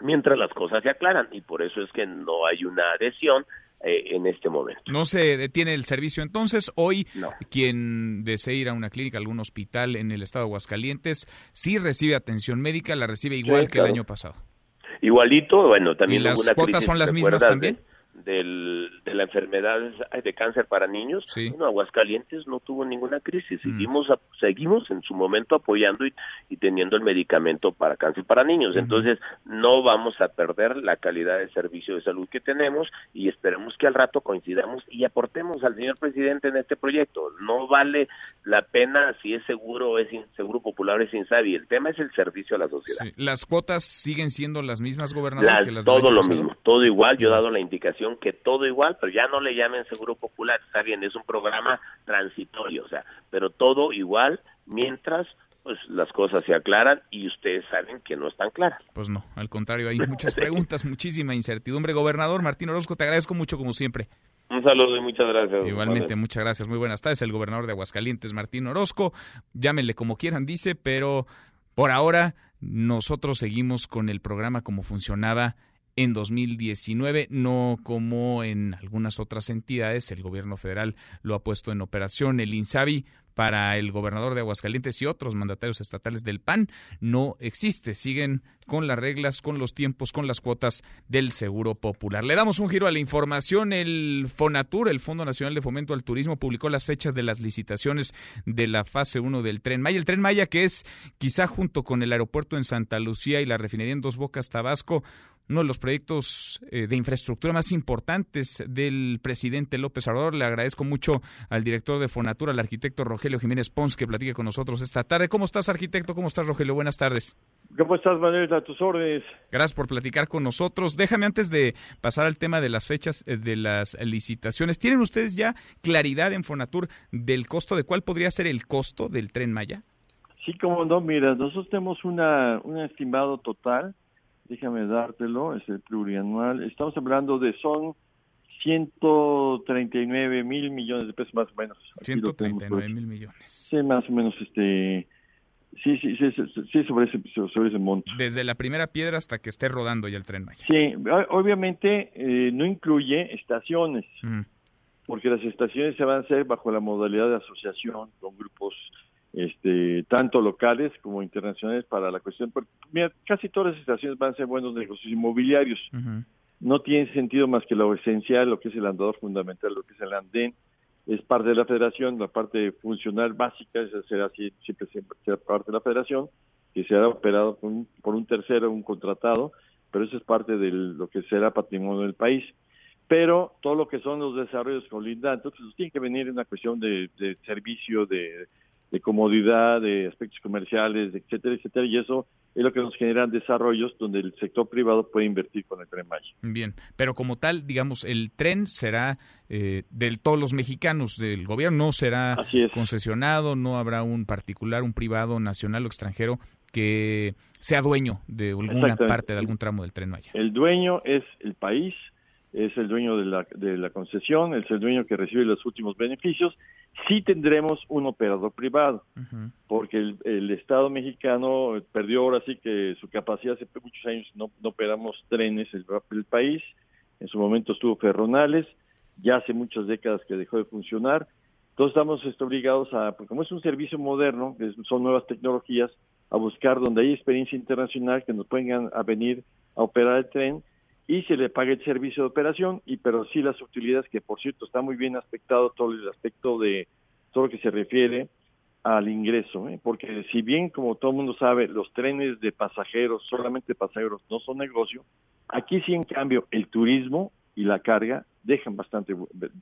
mientras las cosas se aclaran y por eso es que no hay una adhesión eh, en este momento. No se detiene el servicio entonces. Hoy, quien desee ir a una clínica, algún hospital en el estado de Aguascalientes, sí recibe atención médica, la recibe igual que el año pasado. Igualito, bueno, también ¿Y las cuotas son las mismas también? Del, de la enfermedad de cáncer para niños, sí. bueno, Aguascalientes no tuvo ninguna crisis, Mm. seguimos seguimos en su momento apoyando y, y teniendo el medicamento para cáncer para niños, entonces no vamos a perder la calidad de servicio de salud que tenemos y esperemos que al rato coincidamos y aportemos al señor presidente en este proyecto, no vale la pena si es seguro o es in- seguro popular o es insabi, el tema es el servicio a la sociedad. Sí. ¿Las cuotas siguen siendo las mismas, gobernador? Las- que las del todo lo mismo, todo igual. Yo he dado la indicación que todo igual, pero ya no le llamen seguro popular, está bien, es un programa transitorio, o sea, pero todo igual mientras pues las cosas se aclaran y ustedes saben que no están claras. Pues no, al contrario, hay muchas preguntas, muchísima incertidumbre. Gobernador Martín Orozco, te agradezco mucho como siempre. Un saludo y muchas gracias. Igualmente, muchas gracias. Muy buenas tardes. El gobernador de Aguascalientes, Martín Orozco. Llámenle como quieran, dice, pero por ahora nosotros seguimos con el programa como funcionaba en 2019, no como en algunas otras entidades. El gobierno federal lo ha puesto en operación. El INSABI para el gobernador de Aguascalientes y otros mandatarios estatales del PAN no existe. Siguen con las reglas, con los tiempos, con las cuotas del Seguro Popular. Le damos un giro a la información. El FONATUR, el Fondo Nacional de Fomento al Turismo, publicó las fechas de las licitaciones de la fase 1 del Tren Maya. El Tren Maya que es quizá junto con el aeropuerto en Santa Lucía y la refinería en Dos Bocas, Tabasco, uno de los proyectos eh, de infraestructura más importantes del presidente López Obrador. Le agradezco mucho al director de Fonatura, al arquitecto Rogelio Jiménez Pons, que platique con nosotros esta tarde. ¿Cómo estás, arquitecto? ¿Cómo estás, Rogelio? Buenas tardes. ¿Cómo estás, Manuel? A tus órdenes. Gracias por platicar con nosotros. Déjame antes de pasar al tema de las fechas eh, de las licitaciones. ¿Tienen ustedes ya claridad en Fonatur del costo de cuál podría ser el costo del tren Maya? Sí, como no, mira, nosotros tenemos una, un estimado total, déjame dártelo, es el plurianual, estamos hablando de son 139 mil millones de pesos más o menos. Aquí lo tenemos, 139 mil millones. Sí, más o menos, este, sí, sí, sí, sí, sobre ese, sobre ese monto. Desde la primera piedra hasta que esté rodando ya el tren Maya. Sí, obviamente eh, no incluye estaciones, Mm. porque las estaciones se van a hacer bajo la modalidad de asociación con grupos este tanto locales como internacionales para la cuestión. porque, Mira, casi todas las estaciones van a ser buenos negocios inmobiliarios. No tiene sentido más que lo esencial, lo que es el andador fundamental, lo que es el andén, es parte de la federación, la parte funcional básica, esa será así, siempre, siempre será parte de la federación, que será operado por un, por un tercero, un contratado, pero eso es parte de lo que será patrimonio del país. Pero todo lo que son los desarrollos colindantes, pues tiene que venir en una cuestión de, de servicio, de, de comodidad, de aspectos comerciales, etcétera, etcétera, y eso es lo que nos generan desarrollos donde el sector privado puede invertir con el Tren Maya. Bien, pero como tal, digamos, el tren será eh, de todos los mexicanos del gobierno, no será concesionado, no habrá un particular, un privado, nacional o extranjero que sea dueño de alguna parte de algún tramo del tren Maya. El dueño es el país, es el dueño de la, de la concesión, es el dueño que recibe los últimos beneficios. Sí tendremos un operador privado, porque el, el Estado mexicano perdió ahora sí que su capacidad hace muchos años no, no operamos trenes el, el país. En su momento estuvo Ferronales, ya hace muchas décadas que dejó de funcionar. Entonces estamos este, obligados a, porque como es un servicio moderno, es- son nuevas tecnologías, a buscar donde hay experiencia internacional que nos puedan a venir a operar el tren y se le pague el servicio de operación, y pero sí las utilidades, que por cierto está muy bien aspectado todo el aspecto de todo lo que se refiere al ingreso, ¿eh? porque si bien como todo el mundo sabe, los trenes de pasajeros, solamente pasajeros, no son negocio, aquí sí en cambio el turismo y la carga dejan bastante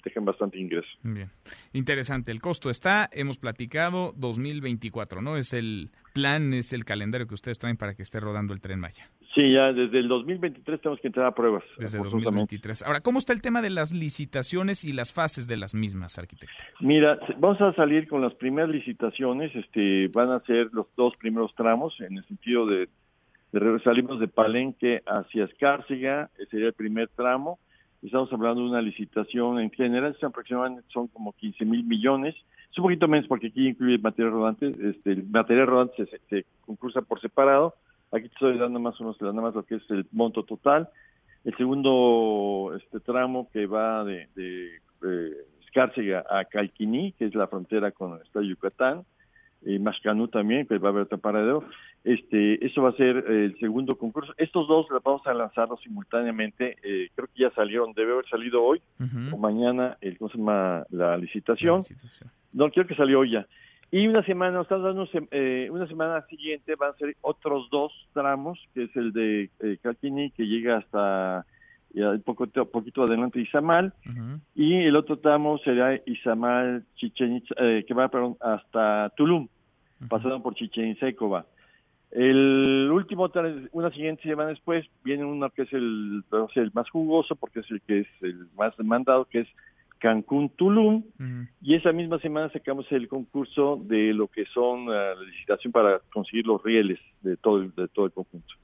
dejan bastante ingreso. Bien, interesante. El costo está, hemos platicado 2024, ¿no? Es el plan, es el calendario que ustedes traen para que esté rodando el tren Maya. Sí, ya desde el 2023 tenemos que entrar a pruebas. Desde el afortunadamente. 2023. Ahora, ¿cómo está el tema de las licitaciones y las fases de las mismas, arquitecto? Mira, vamos a salir con las primeras licitaciones, este, van a ser los dos primeros tramos, en el sentido de, de salimos de Palenque hacia Escárcega, ese sería el primer tramo, estamos hablando de una licitación en general, son aproximadamente son como 15 mil millones, es un poquito menos porque aquí incluye material rodante, este, el material rodante se- se concursa por separado, Aquí te estoy dando más o menos nada más lo que es el monto total. El segundo este tramo que va de, de, de a Calquiní, que es la frontera con el estado de Yucatán, y Mascanú también, que va a haber otro paradero. Este, eso va a ser el segundo concurso. Estos dos los vamos a lanzarlos simultáneamente. Eh, creo que ya salieron, debe haber salido hoy o mañana el, ¿cómo se llama? La licitación. No, creo que salió hoy ya. Y una semana, estamos dando eh, una semana siguiente van a ser otros dos tramos, que es el de eh, que llega hasta un poco, poquito adelante Izamal, y el otro tramo será Izamal, Chichen eh, que va hasta Tulum, pasando por Chichen Itzá El último, una siguiente semana después, viene uno que es el, el más jugoso, porque es el que es el más demandado, que es Cancún, Tulum, y esa misma semana sacamos el concurso de lo que son ah, la licitación para conseguir los rieles de todo el, de todo el conjunto.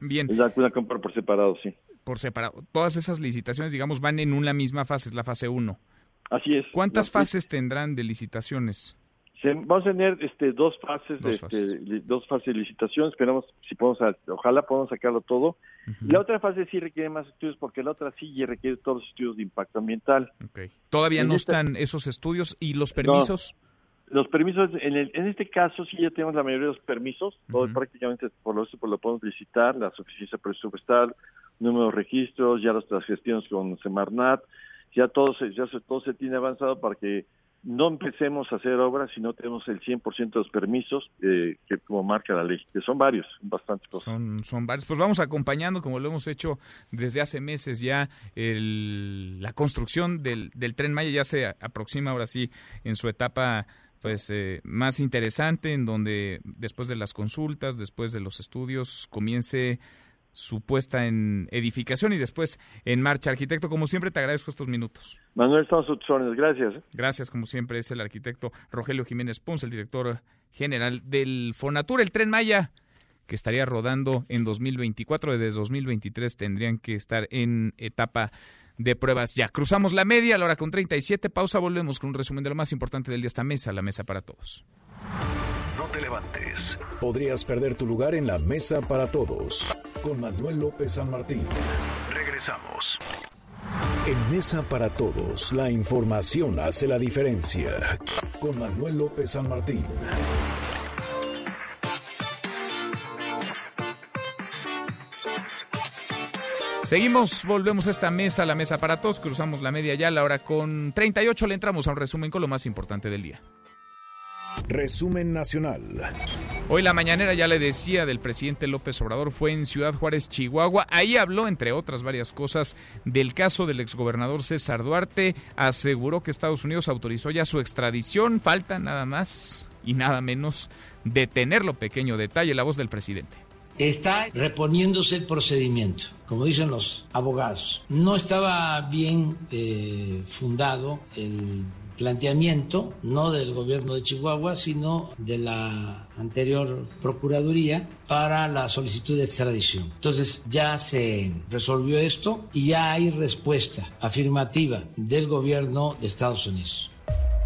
Bien. Es una compra por separado, sí. Por separado. Todas esas licitaciones, digamos, van en una misma fase, es la fase 1. Así es. ¿Cuántas fases tendrán de licitaciones? Vamos a tener este, dos fases, dos, de, este, dos fases de licitación. Esperamos, si podemos, ojalá podamos sacarlo todo. La otra fase sí requiere más estudios porque la otra sí requiere todos los estudios de impacto ambiental. Okay. ¿Todavía no están esos estudios y los permisos? los permisos, en, el, en este caso sí ya tenemos la mayoría de los permisos, todo prácticamente por lo, por lo podemos licitar, la suficiencia presupuestal, número de registros, ya las, las gestiones con Semarnat, ya todo se, ya todo se tiene avanzado para que no empecemos a hacer obras si no tenemos el 100% de los permisos eh, que como marca la ley, que son varios, bastantes cosas. Son, son varios. Pues vamos acompañando, como lo hemos hecho desde hace meses ya, el, la construcción del, del tren Maya ya se aproxima ahora sí en su etapa pues eh, más interesante en donde después de las consultas, después de los estudios, comience su puesta en edificación y después en marcha. Arquitecto, como siempre, te agradezco estos minutos. Manuel, estamos sus gracias. ¿eh? Gracias, como siempre, es el arquitecto Rogelio Jiménez Ponce, el director general del Fonatur, el Tren Maya, que estaría rodando en 2024, desde 2023 tendrían que estar en etapa de pruebas ya. Cruzamos la media, a la hora con 37, pausa, volvemos con un resumen de lo más importante del día, esta mesa, la mesa para todos. No te levantes. Podrías perder tu lugar en la mesa para todos. Con Manuel López San Martín. Regresamos. En Mesa para Todos, la información hace la diferencia. Con Manuel López San Martín. Seguimos, volvemos a esta mesa, la mesa para todos, cruzamos la media ya, la hora con 38 le entramos a un resumen con lo más importante del día. Resumen nacional. Hoy la mañanera ya le decía del presidente López Obrador fue en Ciudad Juárez, Chihuahua. Ahí habló, entre otras varias cosas, del caso del exgobernador César Duarte. Aseguró que Estados Unidos autorizó ya su extradición. Falta nada más y nada menos detenerlo. Pequeño detalle, la voz del presidente. Está reponiéndose el procedimiento, como dicen los abogados. No estaba bien eh, fundado el planteamiento, no del gobierno de Chihuahua, sino de la anterior Procuraduría para la solicitud de extradición. Entonces ya se resolvió esto y ya hay respuesta afirmativa del gobierno de Estados Unidos.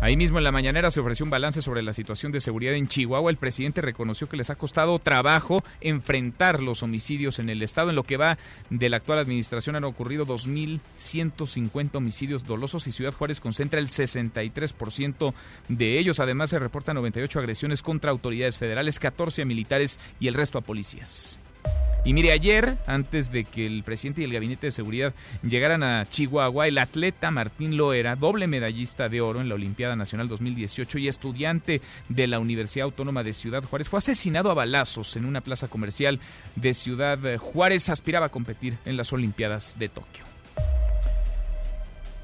Ahí mismo en la mañanera se ofreció un balance sobre la situación de seguridad en Chihuahua. El presidente reconoció que les ha costado trabajo enfrentar los homicidios en el estado. En lo que va de la actual administración han ocurrido 2.150 homicidios dolosos y Ciudad Juárez concentra el 63% de ellos. Además se reportan 98 agresiones contra autoridades federales, 14 a militares y el resto a policías. Y mire, ayer, antes de que el presidente y el gabinete de seguridad llegaran a Chihuahua, el atleta Martín Loera, doble medallista de oro en la Olimpiada Nacional 2018 y estudiante de la Universidad Autónoma de Ciudad Juárez, fue asesinado a balazos en una plaza comercial de Ciudad Juárez. Aspiraba a competir en las Olimpiadas de Tokio.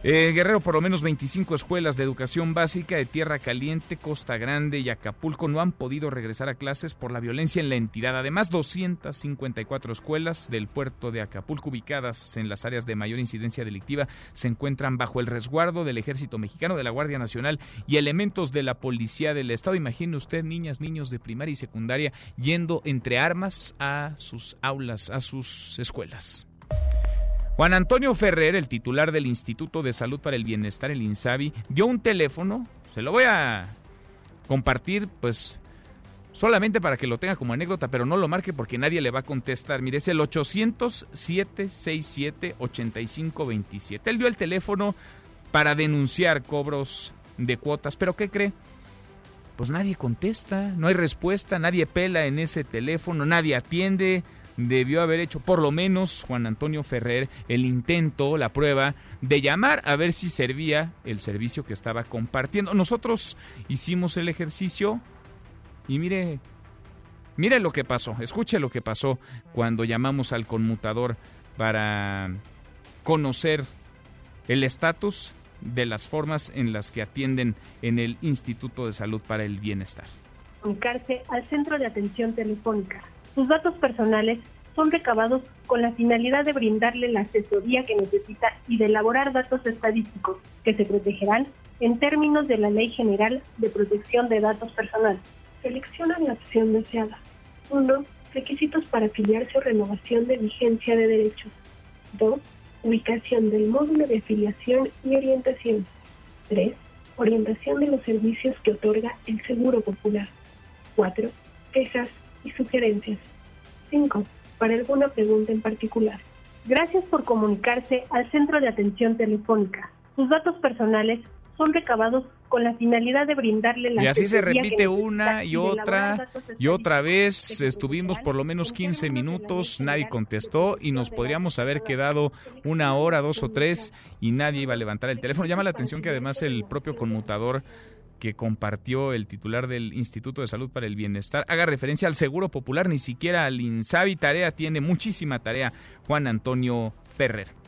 En Guerrero, por lo menos 25 escuelas de educación básica de Tierra Caliente, Costa Grande y Acapulco no han podido regresar a clases por la violencia en la entidad. Además, 254 escuelas del puerto de Acapulco ubicadas en las áreas de mayor incidencia delictiva se encuentran bajo el resguardo del Ejército Mexicano, de la Guardia Nacional y elementos de la Policía del Estado. Imagine usted, niñas, niños de primaria y secundaria yendo entre armas a sus aulas, a sus escuelas. Juan Antonio Ferrer, el titular del Instituto de Salud para el Bienestar, el INSABI, dio un teléfono, se lo voy a compartir, pues solamente para que lo tenga como anécdota, pero no lo marque porque nadie le va a contestar. Mire, es el 800-767-8527. Él dio el teléfono para denunciar cobros de cuotas, pero ¿qué cree? Pues nadie contesta, no hay respuesta, nadie pela en ese teléfono, nadie atiende. Debió haber hecho por lo menos Juan Antonio Ferrer el intento, la prueba de llamar a ver si servía el servicio que estaba compartiendo. Nosotros hicimos el ejercicio, y mire, mire lo que pasó, escuche lo que pasó cuando llamamos al conmutador para conocer el estatus de las formas en las que atienden en el Instituto de Salud para el Bienestar. Comunicarse al centro de atención telefónica. Sus datos personales son recabados con la finalidad de brindarle la asesoría que necesita y de elaborar datos estadísticos que se protegerán en términos de la Ley General de Protección de Datos Personales. Selecciona la opción deseada. 1. Requisitos para afiliarse o renovación de vigencia de derechos. 2. Ubicación del módulo de afiliación y orientación. 3. Orientación de los servicios que otorga el Seguro Popular. 4. Quejas y sugerencias. 5. Para alguna pregunta en particular. Gracias por comunicarse al Centro de Atención Telefónica. Sus datos personales son recabados con la finalidad de brindarle la Y así se repite una y otra y otra vez. Estuvimos por lo menos 15 minutos, nadie contestó y nos podríamos haber quedado una hora, dos o tres y nadie iba a levantar el teléfono. Llama la atención que además el propio conmutador que compartió el titular del Instituto de Salud para el Bienestar haga referencia al Seguro Popular, ni siquiera al INSABI. Tarea tiene muchísima tarea Juan Antonio Ferrer.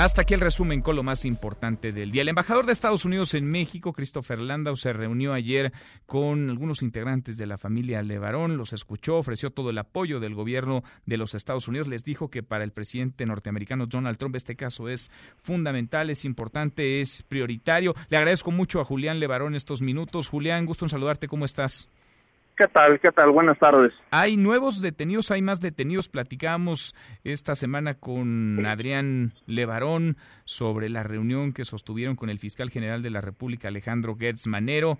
Hasta aquí el resumen con lo más importante del día. El embajador de Estados Unidos en México, Christopher Landau, se reunió ayer con algunos integrantes de la familia Levarón, los escuchó, ofreció todo el apoyo del gobierno de los Estados Unidos, les dijo que para el presidente norteamericano Donald Trump este caso es fundamental, es importante, es prioritario. Le agradezco mucho a Julián Levarón estos minutos. Julián, gusto en saludarte, ¿cómo estás? ¿Qué tal? ¿Qué tal? Buenas tardes. Hay nuevos detenidos, hay más detenidos. Platicamos esta semana con Adrián Levarón sobre la reunión que sostuvieron con el fiscal general de la República, Alejandro Gertz Manero.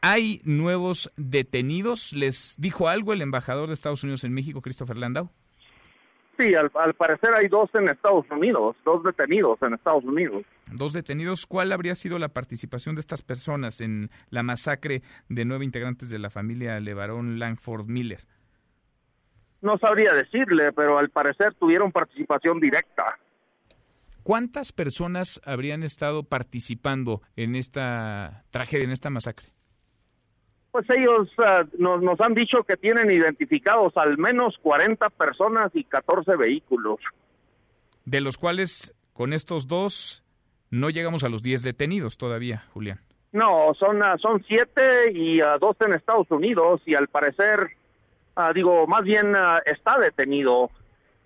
¿Hay nuevos detenidos? ¿Les dijo algo el embajador de Estados Unidos en México, Christopher Landau? Sí, al, al, parecer hay dos en Estados Unidos, dos detenidos en Estados Unidos. Dos detenidos. ¿Cuál habría sido la participación de estas personas en la masacre de nueve integrantes de la familia Levarón Langford Miller? No sabría decirle, pero al parecer tuvieron participación directa. ¿Cuántas personas habrían estado participando en esta tragedia, en esta masacre? Pues ellos uh, nos, nos, han dicho que tienen identificados al menos 40 personas y 14 vehículos. De los cuales, con estos dos, no llegamos a los 10 detenidos todavía, Julián. No, son, son siete y uh, dos en Estados Unidos y al parecer, digo, más bien está detenido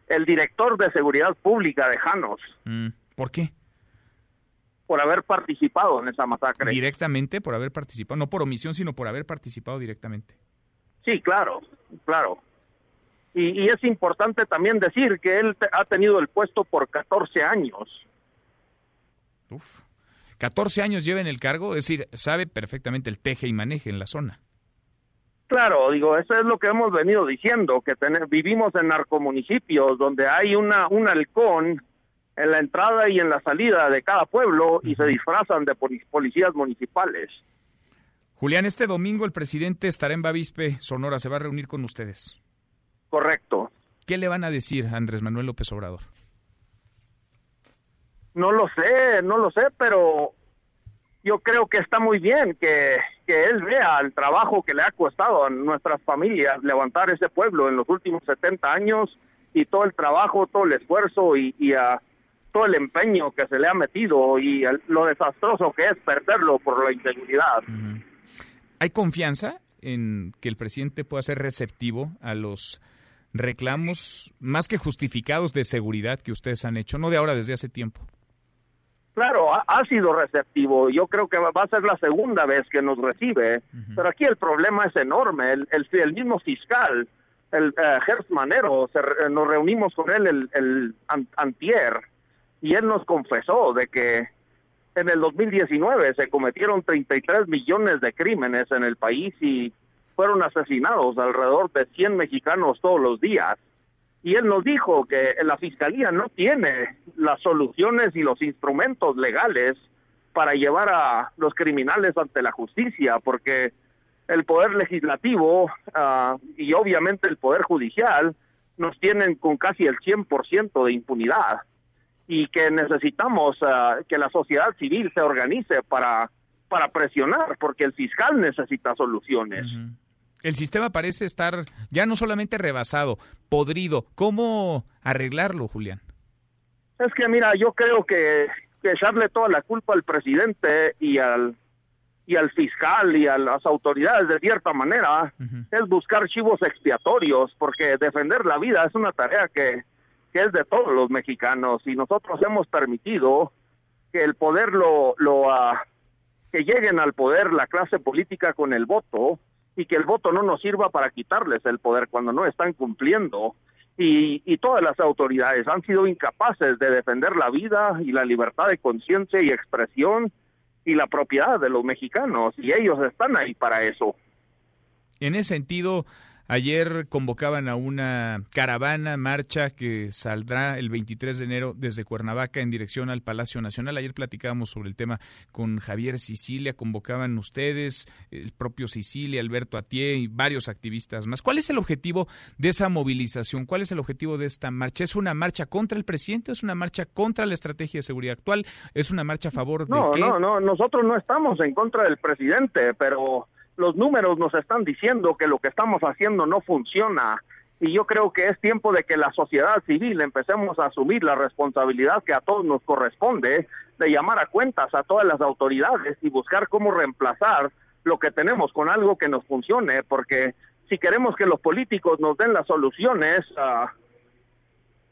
el director de Seguridad Pública de Janos. Mm, ¿Por qué? por haber participado en esa masacre. Directamente por haber participado, no por omisión, sino por haber participado directamente. Sí, claro, claro. Y, y es importante también decir que él te, ha tenido el puesto por 14 años. Uf. 14 años lleva en el cargo, es decir, sabe perfectamente el teje y maneje en la zona. Claro, digo, eso es lo que hemos venido diciendo, que ten, vivimos en narcomunicipios donde hay una un halcón en la entrada y en la salida de cada pueblo y se disfrazan de policías municipales. Julián, este domingo el presidente estará en Bavispe, Sonora, se va a reunir con ustedes. Correcto. ¿Qué le van a decir a Andrés Manuel López Obrador? No lo sé, no lo sé, pero yo creo que está muy bien que, él vea el trabajo que le ha costado a nuestras familias levantar ese pueblo en los últimos 70 años y todo el trabajo, todo el esfuerzo y, a todo el empeño que se le ha metido y el, lo desastroso que es perderlo por la inseguridad. ¿Hay confianza en que el presidente pueda ser receptivo a los reclamos más que justificados de seguridad que ustedes han hecho, no de ahora, desde hace tiempo? Claro, ha, ha sido receptivo. Yo creo que va a ser la segunda vez que nos recibe, uh -huh. pero aquí el problema es enorme. El, el, el mismo fiscal, el uh, Gers Manero, se, nos reunimos con él el, el antier y él nos confesó de que en el 2019 se cometieron 33 millones de crímenes en el país y fueron asesinados alrededor de 100 mexicanos todos los días. Y él nos dijo que la fiscalía no tiene las soluciones y los instrumentos legales para llevar a los criminales ante la justicia, porque el poder legislativo ah, y obviamente el poder judicial nos tienen con casi el 100% de impunidad y que necesitamos ah, que la sociedad civil se organice para, para presionar, porque el fiscal necesita soluciones. El sistema parece estar ya no solamente rebasado, podrido. ¿Cómo arreglarlo, Julián? Es que mira, yo creo que, que echarle toda la culpa al presidente y al y al fiscal y a las autoridades de cierta manera es buscar chivos expiatorios porque defender la vida es una tarea que, que es de todos los mexicanos y nosotros hemos permitido que el poder lo, lo ah, que lleguen al poder la clase política con el voto y que el voto no nos sirva para quitarles el poder cuando no están cumpliendo. Y, y todas las autoridades han sido incapaces de defender la vida y la libertad de conciencia y expresión y la propiedad de los mexicanos y ellos están ahí para eso. En ese sentido, Ayer convocaban a una caravana, marcha que saldrá el 23 de enero desde Cuernavaca en dirección al Palacio Nacional. Ayer platicábamos sobre el tema con Javier Sicilia, convocaban ustedes, el propio Sicilia, Alberto Atié y varios activistas más. ¿Cuál es el objetivo de esa movilización? ¿Cuál es el objetivo de esta marcha? ¿Es una marcha contra el presidente? ¿Es una marcha contra la estrategia de seguridad actual? ¿Es una marcha a favor de no, qué? No, no, nosotros no estamos en contra del presidente, pero los números nos están diciendo que lo que estamos haciendo no funciona. Y yo creo que es tiempo de que la sociedad civil empecemos a asumir la responsabilidad que a todos nos corresponde de llamar a cuentas a todas las autoridades y buscar cómo reemplazar lo que tenemos con algo que nos funcione, porque si queremos que los políticos nos den las soluciones, uh,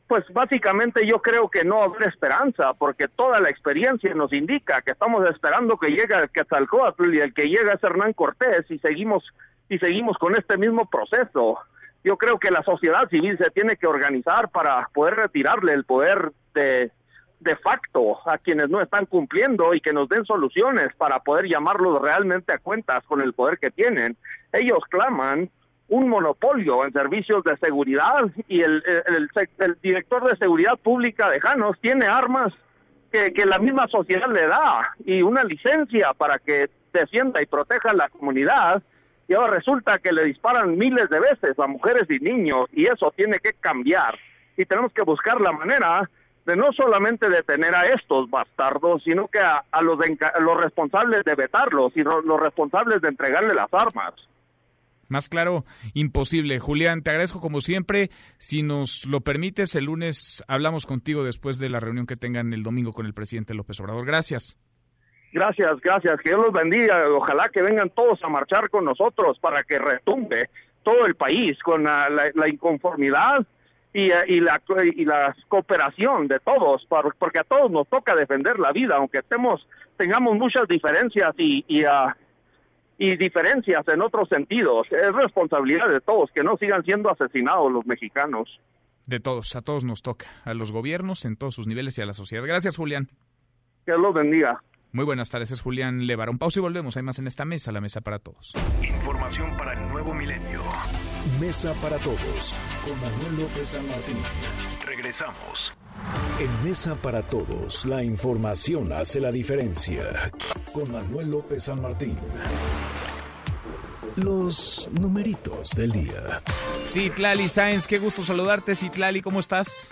pues básicamente yo creo que no habrá esperanza, porque toda la experiencia nos indica que estamos esperando que llegue el Quetzalcóatl y el que llega es Hernán Cortés y seguimos y seguimos con este mismo proceso. Yo creo que la sociedad civil se tiene que organizar para poder retirarle el poder de, de facto a quienes no están cumpliendo y que nos den soluciones para poder llamarlos realmente a cuentas con el poder que tienen. Ellos claman un monopolio en servicios de seguridad y el, el, director de seguridad pública de Janos tiene armas que, que, la misma sociedad le da y una licencia para que defienda y proteja a la comunidad y ahora resulta que le disparan miles de veces a mujeres y niños y eso tiene que cambiar y tenemos que buscar la manera de no solamente detener a estos bastardos, sino que a, a los, los responsables de vetarlos y los responsables de entregarle las armas. Más claro, imposible. Julián, te agradezco como siempre. Si nos lo permites, el lunes hablamos contigo después de la reunión que tengan el domingo con el presidente López Obrador. Gracias. Gracias, gracias. Que Dios los bendiga. Ojalá que vengan todos a marchar con nosotros para que retumbe todo el país con la, inconformidad y, y, la, y la cooperación de todos, porque a todos nos toca defender la vida, aunque estemos, tengamos muchas diferencias y, y ah, y diferencias en otros sentidos. Es responsabilidad de todos que no sigan siendo asesinados los mexicanos. De todos, a todos nos toca, a los gobiernos en todos sus niveles y a la sociedad. Gracias, Julián. Que los bendiga. Muy buenas tardes, es Julián Levarón. Pausa y volvemos. Hay más en esta mesa, la mesa para todos. Información para el nuevo milenio. Mesa para todos, con Manuel López San Martín. Regresamos. En Mesa para Todos, la información hace la diferencia. Con Manuel López San Martín. Los numeritos del día. Sí, Tlali Sáenz, qué gusto saludarte. Sí, Tlali, ¿cómo estás?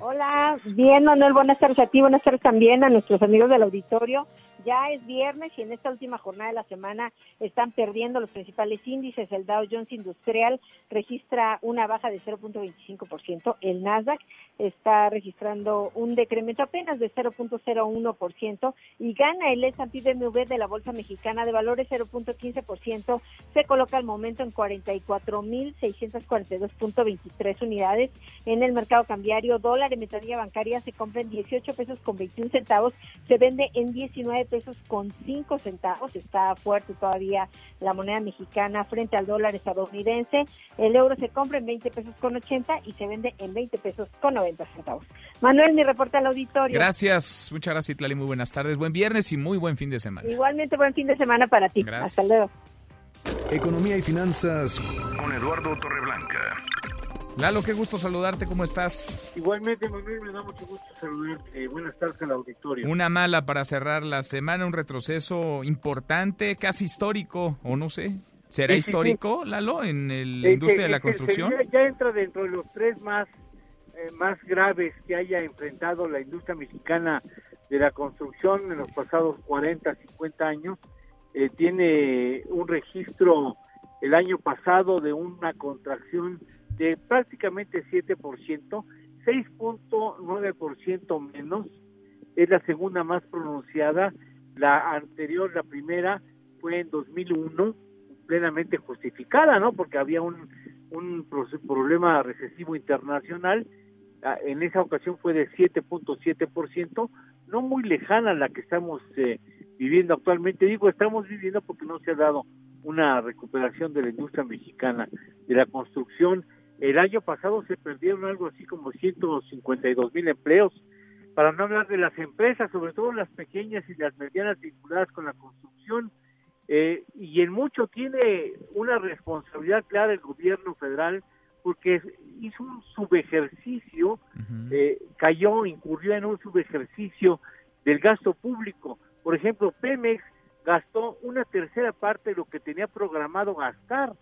Hola, bien, Manuel, buenas tardes a ti, buenas tardes también a nuestros amigos del auditorio. Ya es viernes y en esta última jornada de la semana están perdiendo los principales índices. El Dow Jones Industrial registra una baja de 0.25%. El Nasdaq está registrando un decremento apenas de 0.01% y gana el S&P BMW de la Bolsa Mexicana de Valores 0.15%. Se coloca al momento en 44.642.23 unidades. En el mercado cambiario, dólar en metanilla bancaria se compra en 18 pesos con 21 centavos, se vende en 19 pesos con 5 centavos. Está fuerte todavía la moneda mexicana frente al dólar estadounidense. El euro se compra en 20 pesos con 80 y se vende en 20 pesos con 90 centavos. Manuel, mi reporte al auditorio. Gracias, muchas gracias, Itlali. Muy buenas tardes, buen viernes y muy buen fin de semana. Igualmente, buen fin de semana para ti. Hasta luego. Economía y finanzas con Eduardo Torreblanca. Lalo, qué gusto saludarte, ¿cómo estás? Igualmente, Manuel, me da mucho gusto saludarte. Buenas tardes al auditorio. Una mala para cerrar la semana, un retroceso importante, casi histórico, o no sé. ¿Será histórico, Lalo, en la industria de la construcción? ya entra dentro de los tres más, eh, más graves que haya enfrentado la industria mexicana de la construcción en los pasados 40, 50 años. Eh, tiene un registro el año pasado de una contracción de prácticamente 7%, 6.9% menos, es la segunda más pronunciada, la anterior, la primera, fue en 2001, plenamente justificada, ¿no? Porque había un, un problema recesivo internacional, ah, en esa ocasión fue de 7.7%, no muy lejana la que estamos eh, viviendo actualmente. Digo, estamos viviendo porque no se ha dado una recuperación de la industria mexicana, de la construcción. El año pasado se perdieron algo así como 152 mil empleos, para no hablar de las empresas, sobre todo las pequeñas y las medianas vinculadas con la construcción. Eh, y en mucho tiene una responsabilidad clara el gobierno federal porque hizo un subejercicio, eh, cayó, incurrió en un subejercicio del gasto público. Por ejemplo, Pemex gastó una tercera parte de lo que tenía programado gastar.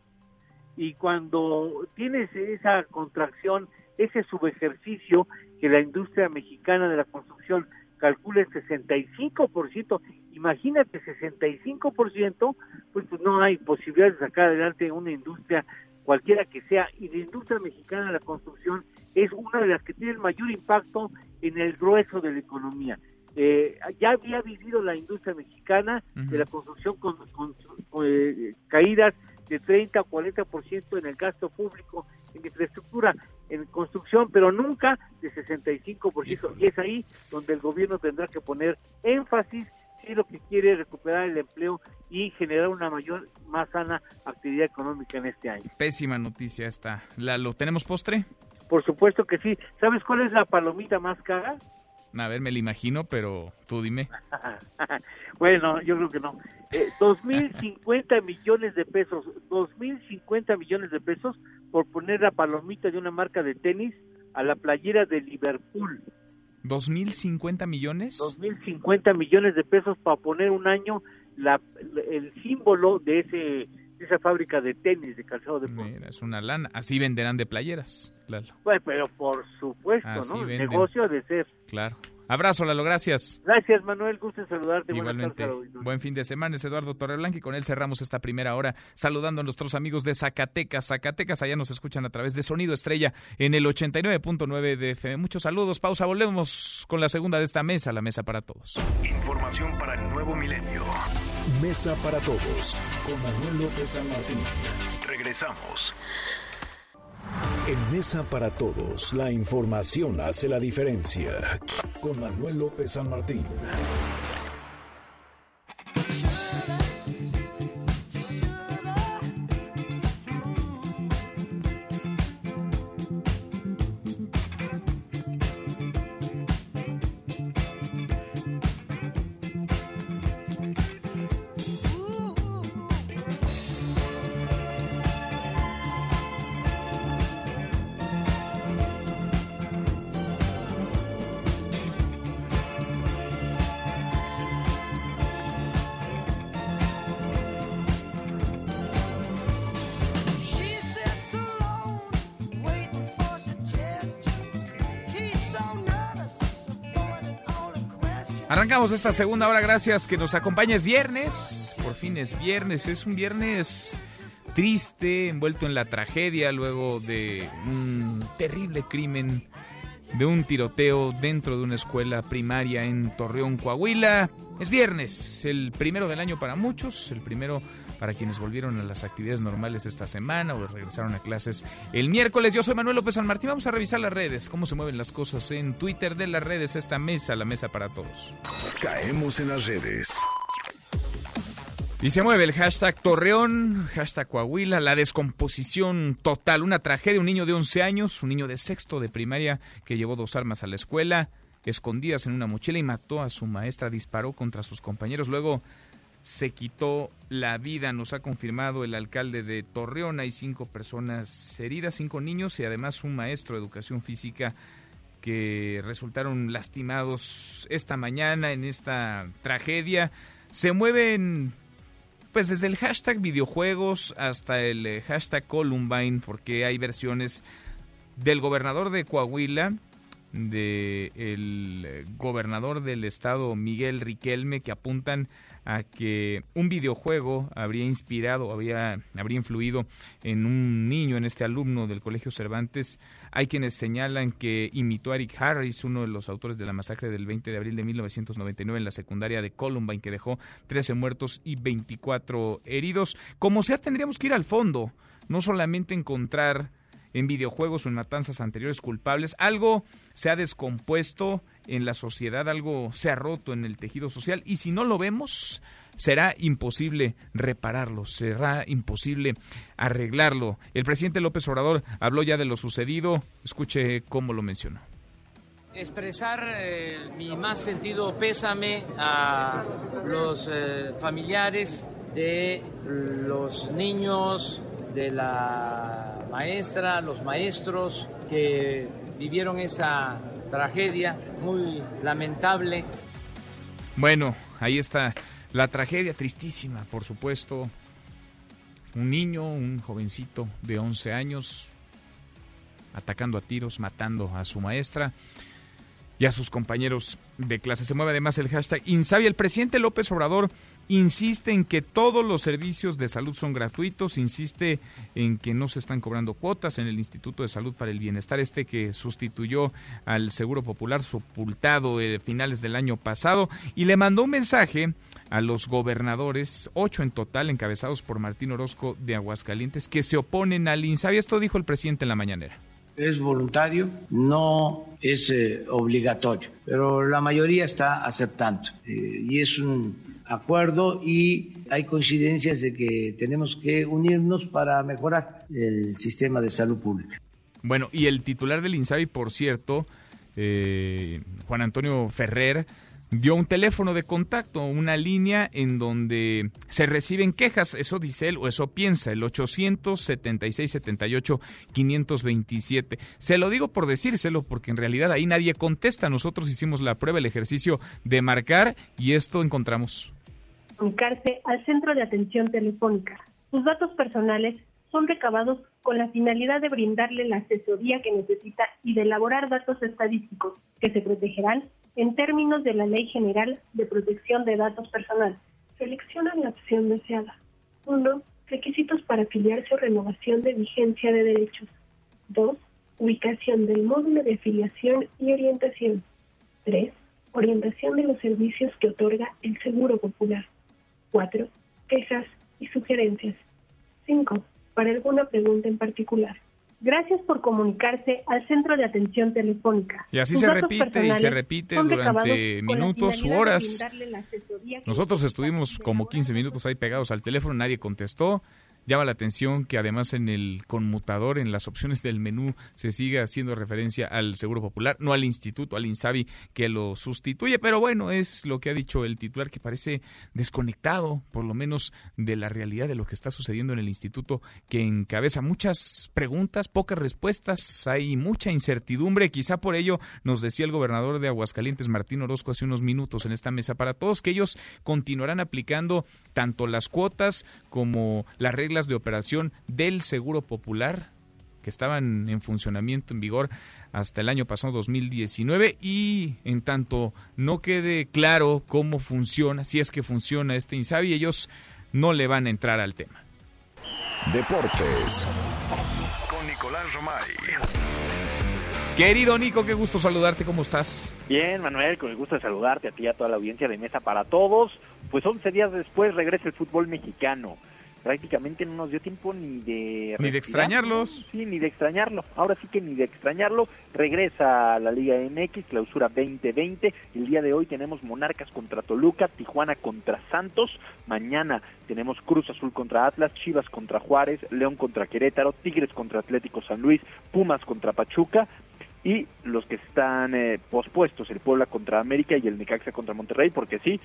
Y cuando tienes esa contracción, ese subejercicio que la industria mexicana de la construcción calcula el 65%, imagínate 65%, pues, pues no hay posibilidad de sacar adelante una industria cualquiera que sea, y la industria mexicana de la construcción es una de las que tiene el mayor impacto en el grueso de la economía. Eh, ya había vivido la industria mexicana de la construcción con, eh, caídas de 30 a 40% en el gasto público en infraestructura, en construcción, pero nunca de 65%. Y es ahí donde el gobierno tendrá que poner énfasis si lo que quiere es recuperar el empleo y generar una mayor, más sana actividad económica en este año. Pésima noticia esta. ¿Lo tenemos postre? Por supuesto que sí. ¿Sabes cuál es la palomita más cara? A ver, me la imagino, pero tú dime. bueno, yo creo que no. Eh, 2.050 millones de pesos, 2.050 millones de pesos por poner la palomita de una marca de tenis a la playera de Liverpool. ¿2.050 millones? 2.050 millones de pesos para poner un año la, el símbolo de ese esa fábrica de tenis, de calzado de Mira, es una lana. Así venderán de playeras, claro. Bueno, pero por supuesto, ¿no? El negocio de ser. Claro. Abrazo, Lalo, gracias. Gracias, Manuel, gusto en saludarte. Igualmente, buen fin de semana, es Eduardo Torreblanca y con él cerramos esta primera hora saludando a nuestros amigos de Zacatecas. Zacatecas, allá nos escuchan a través de Sonido Estrella en el 89.9 de FM. Muchos saludos, pausa, volvemos con la segunda de esta mesa, la mesa para todos. Información para el nuevo milenio. Mesa para todos con Manuel López San Martín. Regresamos. En Mesa para Todos, la información hace la diferencia. Con Manuel López San Martín. Esta segunda hora, gracias que nos acompañes viernes. Por fin es viernes, es un viernes triste, envuelto en la tragedia luego de un terrible crimen, de un tiroteo dentro de una escuela primaria en Torreón, Coahuila. Es viernes, el primero del año para muchos, el primero para quienes volvieron a las actividades normales esta semana o regresaron a clases el miércoles. Yo soy Manuel López San Martín. Vamos a revisar las redes, cómo se mueven las cosas en Twitter de las redes, esta mesa, la mesa para todos. Caemos en las redes. Y se mueve el hashtag Torreón, hashtag Coahuila, la descomposición total, una tragedia, un niño de 11 años, un niño de sexto de primaria que llevó dos armas a la escuela, escondidas en una mochila y mató a su maestra, disparó contra sus compañeros, luego se quitó la vida, nos ha confirmado el alcalde de Torreón. Hay cinco personas heridas, cinco niños y además un maestro de educación física que resultaron lastimados esta mañana en esta tragedia. Se mueven pues desde el hashtag videojuegos hasta el eh, hashtag Columbine, porque hay versiones del gobernador de Coahuila, del eh, gobernador del estado Miguel Riquelme, que apuntan a que un videojuego habría inspirado, había, habría influido en un niño, en este alumno del Colegio Cervantes. Hay quienes señalan que imitó a Eric Harris, uno de los autores de la masacre del 20 de abril de 1999 en la secundaria de Columbine, que dejó 13 muertos y 24 heridos. Como sea, tendríamos que ir al fondo, no solamente encontrar en videojuegos o en matanzas anteriores culpables. Algo se ha descompuesto en la sociedad, algo se ha roto en el tejido social y si no lo vemos, será imposible repararlo, será imposible arreglarlo. El presidente López Obrador habló ya de lo sucedido, escuche cómo lo mencionó. Expresar eh, mi más sentido pésame a los eh, familiares de los niños, de la maestra, los maestros que vivieron esa tragedia muy lamentable. Bueno, ahí está la tragedia tristísima, por supuesto. Un niño, un jovencito de 11 años, atacando a tiros, matando a su maestra y a sus compañeros de clase. Se mueve además el hashtag Insabi. El presidente López Obrador insiste en que todos los servicios de salud son gratuitos, insiste en que no se están cobrando cuotas en el Instituto de Salud para el Bienestar, este que sustituyó al Seguro Popular sepultado a finales del año pasado, y le mandó un mensaje a los gobernadores, ocho en total, encabezados por Martín Orozco de Aguascalientes, que se oponen al INSABI. Esto dijo el presidente en la mañanera es voluntario, no es eh, obligatorio, pero la mayoría está aceptando eh, y es un acuerdo y hay coincidencias de que tenemos que unirnos para mejorar el sistema de salud pública. Bueno, y el titular del INSABI, por cierto, eh, Juan Antonio Ferrer, dio un teléfono de contacto, una línea en donde se reciben quejas, eso dice él o eso piensa, el 876-78-527. Se lo digo por decírselo porque en realidad ahí nadie contesta. Nosotros hicimos la prueba, el ejercicio de marcar y esto encontramos. Comunicarse al centro de atención telefónica. Sus datos personales son recabados con la finalidad de brindarle la asesoría que necesita y de elaborar datos estadísticos que se protegerán en términos de la Ley General de Protección de Datos Personales. Selecciona la opción deseada. 1. Requisitos para afiliarse o renovación de vigencia de derechos. 2. Ubicación del módulo de afiliación y orientación. 3. Orientación de los servicios que otorga el Seguro Popular. 4. Quejas y sugerencias. 5. Para alguna pregunta en particular. Gracias por comunicarse al centro de atención telefónica. Y así se repite y se repite durante minutos u horas. Nosotros estuvimos como 15 minutos ahí pegados al teléfono, nadie contestó. Llama la atención que además en el conmutador, en las opciones del menú, se sigue haciendo referencia al Seguro Popular, no al Instituto, al INSABI que lo sustituye. Pero bueno, es lo que ha dicho el titular que parece desconectado, por lo menos, de la realidad de lo que está sucediendo en el Instituto, que encabeza muchas preguntas, pocas respuestas, hay mucha incertidumbre. Quizá por ello nos decía el gobernador de Aguascalientes, Martín Orozco, hace unos minutos en esta mesa para todos, que ellos continuarán aplicando tanto las cuotas como las reglas de operación del Seguro Popular que estaban en funcionamiento en vigor hasta el año pasado 2019 y en tanto no quede claro cómo funciona, si es que funciona este INSABI, ellos no le van a entrar al tema. Deportes con Nicolás Romay. Querido Nico, qué gusto saludarte, ¿cómo estás? Bien, Manuel, con el gusto de saludarte a ti y a toda la audiencia de Mesa para Todos. Pues 11 días después regresa el fútbol mexicano prácticamente no nos dio tiempo ni de... Ni de extrañarlos. Sí, ni de extrañarlo. Ahora sí que ni de extrañarlo. Regresa a la Liga MX, clausura 2020. El día de hoy tenemos Monarcas contra Toluca, Tijuana contra Santos. Mañana tenemos Cruz Azul contra Atlas, Chivas contra Juárez, León contra Querétaro, Tigres contra Atlético San Luis, Pumas contra Pachuca y los que están eh, pospuestos, el Puebla contra América y el Necaxa contra Monterrey, porque sí,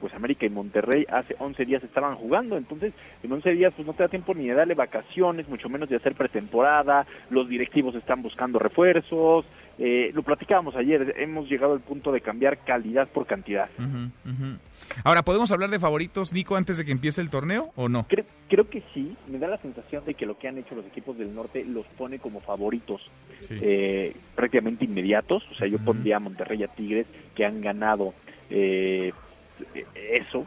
pues América y Monterrey hace 11 días estaban jugando, entonces en 11 días pues no te da tiempo ni de darle vacaciones, mucho menos de hacer pretemporada, los directivos están buscando refuerzos, eh, lo platicábamos ayer, hemos llegado al punto de cambiar calidad por cantidad. Ahora, ¿podemos hablar de favoritos, Nico, antes de que empiece el torneo o no? Creo, creo, que sí, me da la sensación de que lo que han hecho los equipos del norte los pone como favoritos eh, prácticamente inmediatos, o sea, yo pondría a Monterrey a Tigres que han ganado eh, eso,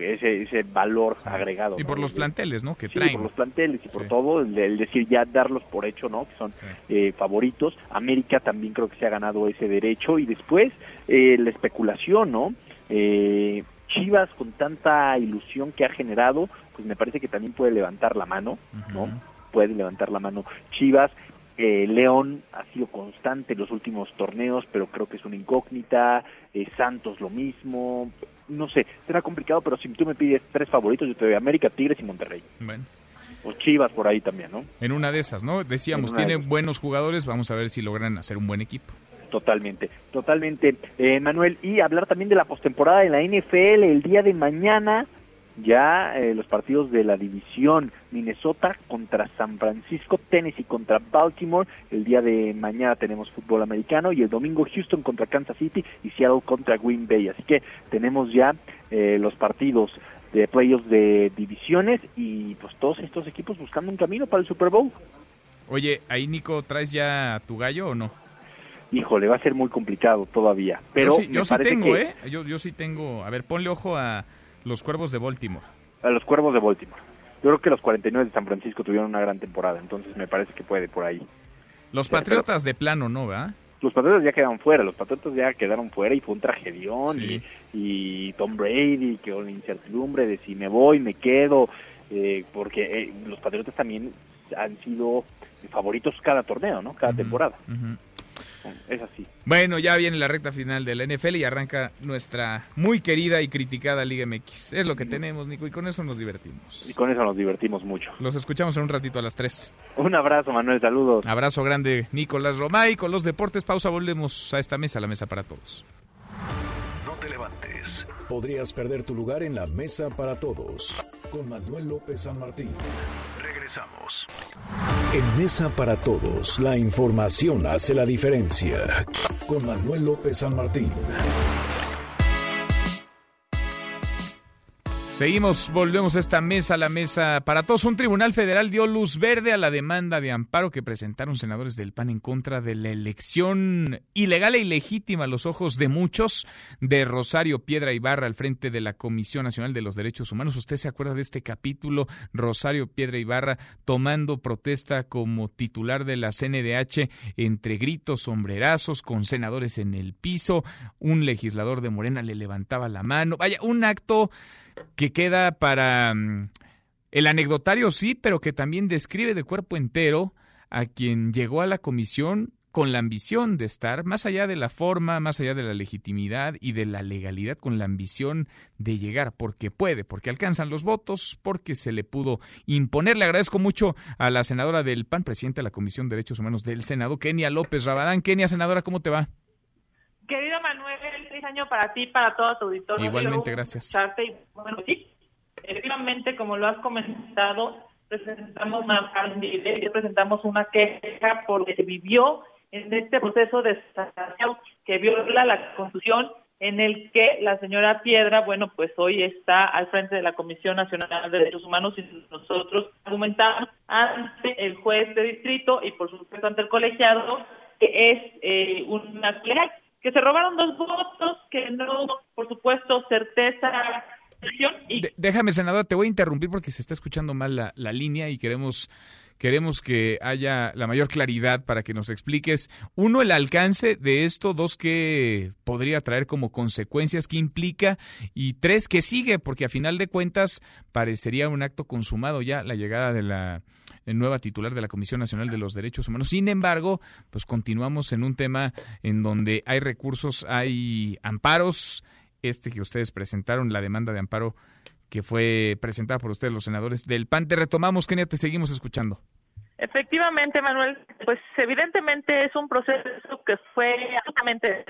ese, ese valor agregado. Y por los planteles, ¿no? Que sí, por los planteles y por todo, el, decir ya darlos por hecho, ¿no? Que son eh, favoritos. América también creo que se ha ganado ese derecho. Y después, eh, la especulación, ¿no? Eh, Chivas, con tanta ilusión que ha generado, pues me parece que también puede levantar la mano, ¿no? Puede levantar la mano Chivas. Eh, León ha sido constante en los últimos torneos, pero creo que es una incógnita. Eh, Santos lo mismo. No sé, será complicado, pero si tú me pides tres favoritos, yo te doy América, Tigres y Monterrey. Bueno. O Chivas por ahí también, ¿no? En una de esas, ¿no? Decíamos, tiene buenos jugadores, vamos a ver si logran hacer un buen equipo. Totalmente, totalmente, eh, Manuel. Y hablar también de la postemporada de la NFL el día de mañana ya eh, los partidos de la división Minnesota contra San Francisco, Tennessee contra Baltimore, el día de mañana tenemos fútbol americano y el domingo Houston contra Kansas City y Seattle contra Green Bay, así que tenemos ya eh, los partidos de playoffs de divisiones y pues todos estos equipos buscando un camino para el Super Bowl. Oye, ahí Nico, ¿traes ya tu gallo o no? Híjole, va a ser muy complicado todavía, pero yo sí, tengo, ¿eh? Yo, yo sí tengo, a ver, ponle ojo a los Cuervos de Baltimore. A los Cuervos de Baltimore. Yo creo que los 49 de San Francisco tuvieron una gran temporada, entonces me parece que puede por ahí. Los Patriotas de plano, ¿no, va? Los Patriotas ya quedaron fuera, los Patriotas ya quedaron fuera y fue un tragedión y, Tom Brady, que la incertidumbre de si me voy, me quedo, eh, porque eh, los Patriotas también han sido favoritos cada torneo, ¿no? Cada temporada es así. Bueno, ya viene la recta final de la NFL y arranca nuestra muy querida y criticada Liga MX. Es lo que tenemos, Nico, y con eso nos divertimos. Y con eso nos divertimos mucho. Los escuchamos en un ratito a las 3. Un abrazo, Manuel, saludos. Abrazo grande, Nicolás Romay, con los deportes. Pausa, volvemos a esta mesa, la mesa para todos. Te levantes. Podrías perder tu lugar en la mesa para todos. Con Manuel López San Martín. Regresamos. En Mesa para Todos, la información hace la diferencia. Con Manuel López San Martín. Seguimos, volvemos a esta mesa, la mesa para todos. Un tribunal federal dio luz verde a la demanda de amparo que presentaron senadores del PAN en contra de la elección ilegal e ilegítima a los ojos de muchos de Rosario Piedra Ibarra al frente de la Comisión Nacional de los Derechos Humanos. ¿Usted se acuerda de este capítulo? Rosario Piedra Ibarra tomando protesta como titular de la CNDH entre gritos, sombrerazos, con senadores en el piso. Un legislador de Morena le levantaba la mano. Vaya, un acto que queda para mm, el anecdotario, sí, pero que también describe de cuerpo entero a quien llegó a la comisión con la ambición de estar más allá de la forma, más allá de la legitimidad y de la legalidad, con la ambición de llegar, porque puede, porque alcanzan los votos, porque se le pudo imponer. Le agradezco mucho a la senadora del PAN, presidenta de la Comisión de Derechos Humanos del Senado, Kenia López Rabadán. Kenia, senadora, ¿cómo te va? Querido feliz año para ti, para todo tu auditorio. Igualmente, gracias. bueno, sí, efectivamente, como lo has comentado, presentamos una presentamos una queja porque se vivió en este proceso de sanción que viola la Constitución en el que la señora Piedra, bueno, pues hoy está al frente de la Comisión Nacional de Derechos Humanos y nosotros argumentamos ante el juez de distrito y por supuesto ante el colegiado que es eh, una que se robaron dos votos, que no, por supuesto, certeza. Y... déjame, senador, te voy a interrumpir porque se está escuchando mal la, la línea y queremos queremos que haya la mayor claridad para que nos expliques, uno, el alcance de esto, dos, qué podría traer como consecuencias, qué implica, y tres, qué sigue, porque a final de cuentas parecería un acto consumado ya la llegada de la nueva titular de la Comisión Nacional de los Derechos Humanos. Sin embargo, pues continuamos en un tema en donde hay recursos, hay amparos, este que ustedes presentaron, la demanda de amparo que fue presentada por ustedes los senadores del PAN. Te retomamos, Kenia, te seguimos escuchando. Efectivamente, Manuel, pues evidentemente es un proceso que fue absolutamente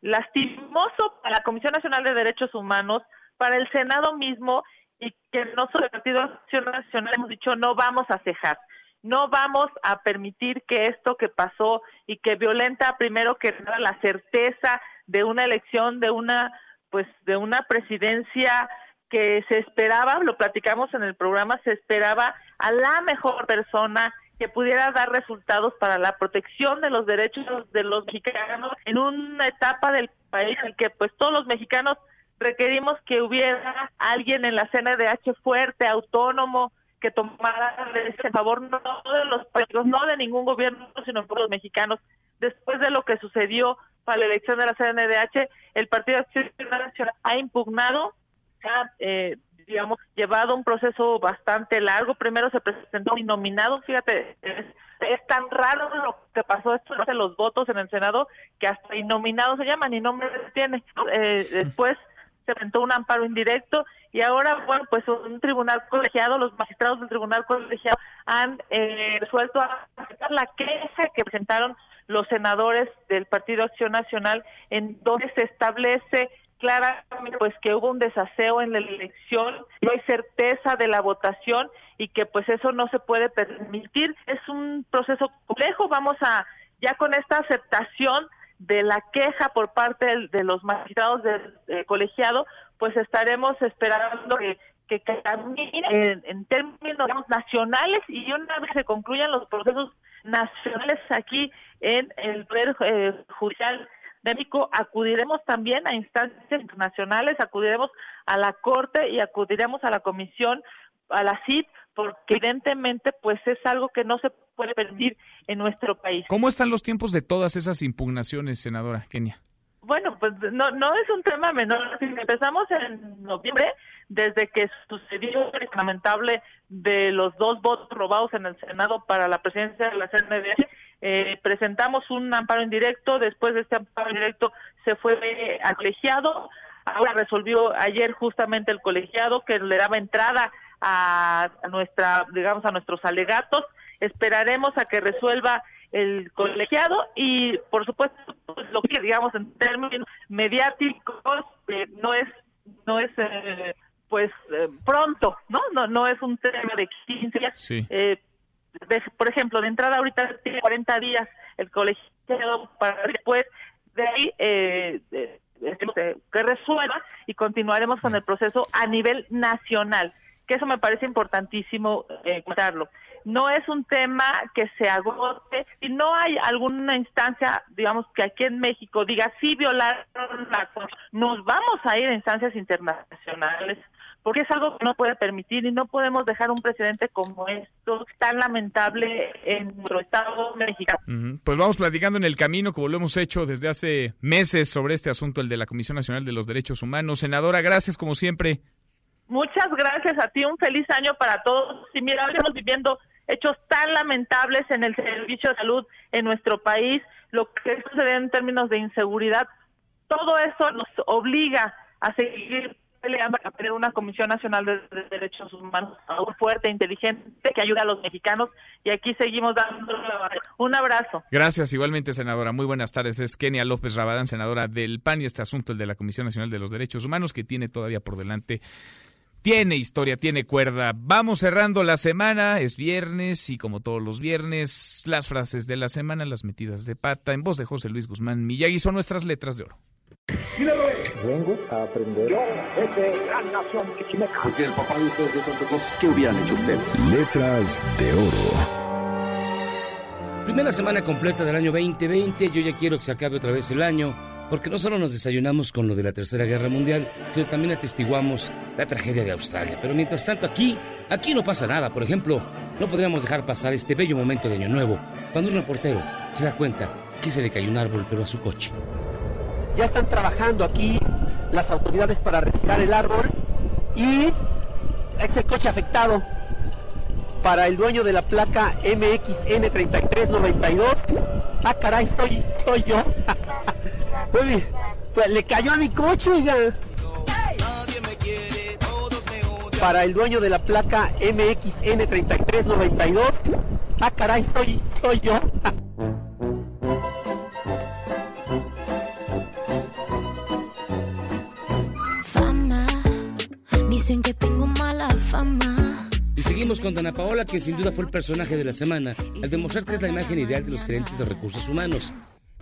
lastimoso para la Comisión Nacional de Derechos Humanos, para el Senado mismo y que nosotros el Partido Nacional hemos dicho no vamos a cejar, no vamos a permitir que esto que pasó y que violenta primero que nada la certeza de una elección, de una pues de una presidencia que se esperaba, lo platicamos en el programa, se esperaba a la mejor persona que pudiera dar resultados para la protección de los derechos de los mexicanos en una etapa del país en que pues todos los mexicanos requerimos que hubiera alguien en la CNDH fuerte, autónomo, que tomara en favor no de los países, no de ningún gobierno, sino por los mexicanos. Después de lo que sucedió para la elección de la CNDH, el Partido Acción Nacional ha impugnado ha, eh, digamos, llevado un proceso bastante largo. Primero se presentó un nominado, fíjate, es, tan raro lo que pasó esto de los votos en el Senado que hasta innominado se llaman y nombre tiene. Eh, después se presentó un amparo indirecto y ahora, bueno, pues un tribunal colegiado, los magistrados del tribunal colegiado han eh, resuelto aceptar la queja que presentaron los senadores del Partido Acción Nacional en donde se establece claramente pues que hubo un desaseo en la elección, no hay certeza de la votación y que pues eso no se puede permitir. Es un proceso complejo, vamos a ya con esta aceptación de la queja por parte de, los magistrados del colegiado, pues estaremos esperando que, que camine en, términos nacionales y una vez se concluyan los procesos nacionales aquí en el Poder eh, Judicial México, acudiremos también a instancias internacionales, acudiremos a la Corte y acudiremos a la Comisión, a la CID, porque evidentemente pues es algo que no se puede permitir en nuestro país. ¿Cómo están los tiempos de todas esas impugnaciones, senadora Kenia? Bueno, pues no, no es un tema menor. Empezamos en noviembre, desde que sucedió el lamentable de los dos votos robados en el Senado para la presidencia de la CNDH, eh, presentamos un amparo indirecto, después de este amparo indirecto se fue al colegiado, ahora resolvió ayer justamente el colegiado que le daba entrada a, nuestra, digamos, a nuestros alegatos, esperaremos a que resuelva el colegiado y por supuesto pues, lo que digamos en términos mediáticos eh, no es no es eh, pues pronto no no no es un tema de 15 días. Sí por ejemplo, de entrada ahorita tiene 40 días el colegiado para después de ahí eh, que resuelva y continuaremos con el proceso a nivel nacional, que eso me parece importantísimo eh, contarlo. No es un tema que se agote y no hay alguna instancia, digamos, que aquí en México diga, sí violaron la nos vamos a ir a instancias internacionales porque es algo que no puede permitir y no podemos dejar un precedente como esto tan lamentable en nuestro estado mexicano. Pues vamos platicando en el camino, como lo hemos hecho desde hace meses sobre este asunto, el de la Comisión Nacional de los Derechos Humanos. Senadora, gracias como siempre. Muchas gracias a ti, un feliz año para todos. Y mira, estamos viviendo hechos tan lamentables en el servicio de salud en nuestro país, lo que sucede en términos de inseguridad, todo eso nos obliga a seguir peleando a tener una Comisión Nacional de, Derechos Humanos fuerte, inteligente, que ayude a los mexicanos. Y aquí seguimos dando un abrazo. Gracias, igualmente, senadora. Muy buenas tardes. Es Kenia López Rabadán, senadora del PAN y este asunto, el de la Comisión Nacional de los Derechos Humanos, que tiene todavía por delante tiene historia, tiene cuerda. Vamos cerrando la semana, es viernes y como todos los viernes, las frases de la semana, las metidas de pata, en voz de José Luis Guzmán Miyagi son nuestras letras de oro. Vengo a aprender. Yo, gran nación Porque el papá de ustedes de Santo Claus, ¿qué hubieran hecho ustedes? Letras de oro. Primera semana completa del año 2020. Yo ya quiero que se acabe otra vez el año. Porque no solo nos desayunamos con lo de la Tercera Guerra Mundial, sino también atestiguamos la tragedia de Australia. Pero mientras tanto aquí, aquí no pasa nada. Por ejemplo, no podríamos dejar pasar este bello momento de Año Nuevo, cuando un reportero se da cuenta que se le cayó un árbol pero a su coche. Ya están trabajando aquí las autoridades para retirar el árbol y es el coche afectado para el dueño de la placa MXN3392. Ah, caray, soy, soy yo. Uy, pues le cayó a mi coche, oiga. Para el dueño de la placa MXN3392. Ah, caray, soy, soy yo. dicen que tengo mala fama. Y seguimos con Dana Paola, que sin duda fue el personaje de la semana, al demostrar que es la imagen ideal de los gerentes de recursos humanos.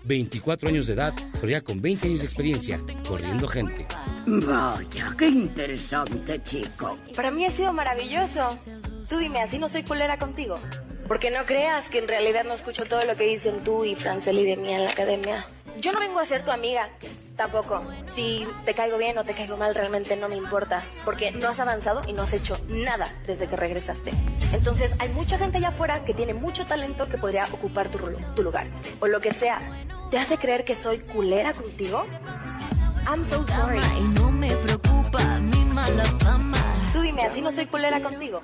24 años de edad, pero ya con 20 años de experiencia, corriendo gente. Vaya, qué interesante, chico. Para mí ha sido maravilloso. Tú dime, así no soy culera contigo. Porque no creas que en realidad no escucho todo lo que dicen tú y Franceli de mí en la academia. Yo no vengo a ser tu amiga, tampoco. Si te caigo bien o te caigo mal, realmente no me importa. Porque no has avanzado y no has hecho nada desde que regresaste. Entonces, hay mucha gente allá afuera que tiene mucho talento que podría ocupar tu, tu lugar. O lo que sea. ¿Te hace creer que soy culera contigo? I'm so sorry. Y no me preocupa mi mala fama. Tú dime, así no soy culera contigo.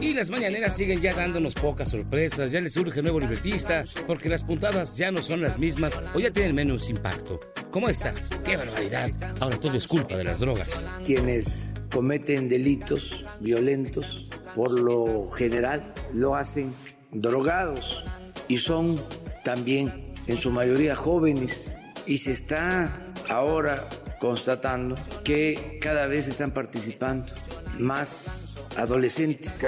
Y las mañaneras siguen ya dándonos pocas sorpresas, ya les surge nuevo libretista, porque las puntadas ya no son las mismas o ya tienen menos impacto. Como esta, qué barbaridad. Ahora todo es culpa de las drogas. Quienes cometen delitos violentos, por lo general, lo hacen drogados y son también en su mayoría jóvenes. Y se está ahora constatando que cada vez están participando más adolescentes.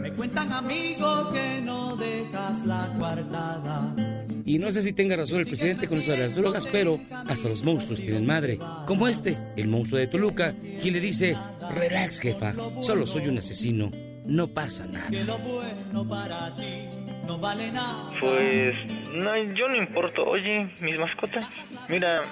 Me cuentan amigos que no dejas la guardada. Y no sé si tenga razón el presidente con eso de las drogas, pero hasta los monstruos tienen madre. Como este, el monstruo de Toluca, quien le dice, relax jefa, solo soy un asesino, no pasa nada. Que lo bueno para ti no vale nada. Pues no, yo no importo. Oye, mis mascotas. Mira,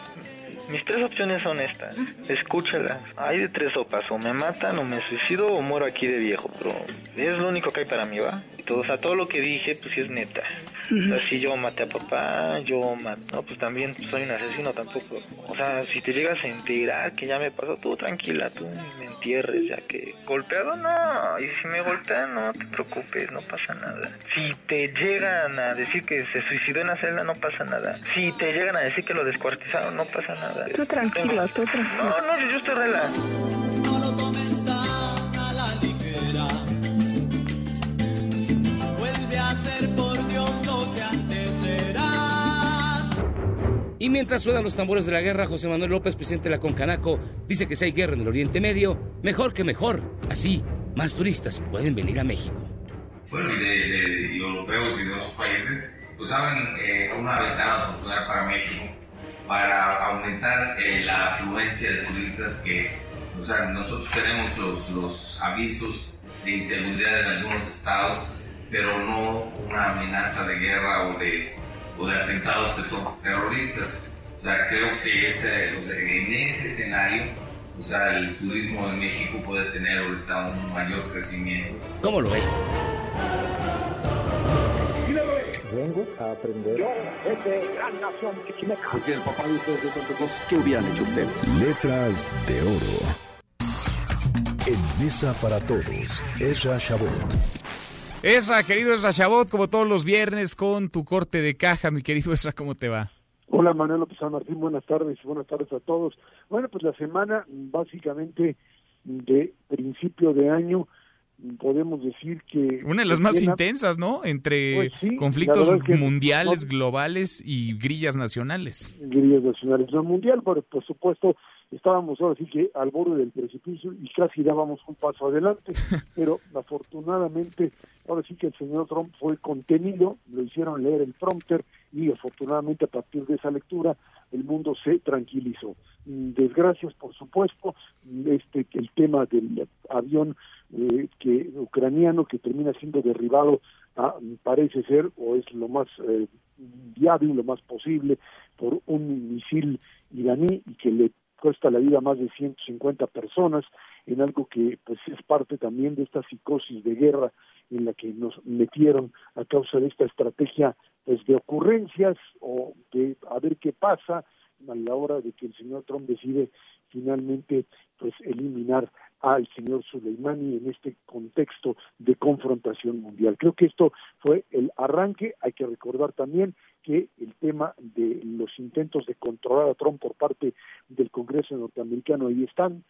mis tres opciones son estas. Escúchalas. Hay de tres sopas. O me matan, o me suicido, o muero aquí de viejo. Pero es lo único que hay para mí, ¿va? Todo, o sea, todo lo que dije, pues sí es neta. O sea, si yo maté a papá, yo maté... No, pues también soy un asesino tampoco. O sea, si te llegas a enterar que ya me pasó, tú tranquila, tú me entierres, ya que... Golpeado, no. Y si me golpean, no te preocupes, no pasa nada. Si te llegan a decir que se suicidó en la celda, no pasa nada. Si te llegan a decir que lo descuartizaron, no pasa nada. Tú tranquilo, tú tranquilo. No, no, yo, estoy rela. No lo tomes tan a la ligera. Vuelve a ser por Dios lo que antes eras. Y mientras suenan los tambores de la guerra, José Manuel López, presidente de la Concanaco, dice que si hay guerra en el Oriente Medio, mejor que mejor. Así, más turistas pueden venir a México. Bueno, y de, de- y europeos y de otros países, pues abren eh, una ventana para México para aumentar eh, la afluencia de turistas que, o sea, nosotros tenemos los, los avisos de inseguridad en algunos estados, pero no una amenaza de guerra o de, o de atentados ter- terroristas. O sea, creo que ese, o sea, en ese escenario, o sea, el turismo en México puede tener ahorita un mayor crecimiento. ¿Cómo lo ve? Vengo a aprender. Porque el papá de ustedes es otra cosa. ¿Qué hubieran hecho ustedes? Letras de oro. En Mesa para Todos, Ezra Shabot. Esra, querido Esra Chabot, como todos los viernes con tu corte de caja, mi querido Esra, ¿cómo te va? Hola Manuel López San Martín, buenas tardes buenas tardes a todos. Bueno, pues la semana básicamente de principio de año podemos decir que... Una de las más intensas, ¿no? Entre Pues sí, conflictos la verdad es que mundiales, no- globales y grillas nacionales. grillas nacionales no mundial, pero por supuesto estábamos ahora sí que al borde del precipicio y casi dábamos un paso adelante, pero afortunadamente ahora sí que el señor Trump fue contenido, lo hicieron leer el prompter y afortunadamente a partir de esa lectura el mundo se tranquilizó. Mm, Desgracias, por supuesto, este el tema del avión eh, que ucraniano que termina siendo derribado ah, parece ser o es lo más eh, viable, lo más posible por un misil iraní y que le cuesta la vida a más de 150 personas en algo que pues es parte también de esta psicosis de guerra en la que nos metieron a causa de esta estrategia pues de ocurrencias o de a ver qué pasa a la hora de que el señor Trump decide finalmente pues eliminar al señor Soleimani en este contexto de confrontación mundial. Creo que esto fue el arranque. Hay que recordar también que el tema de los intentos de controlar a Trump por parte del Congreso norteamericano ahí están,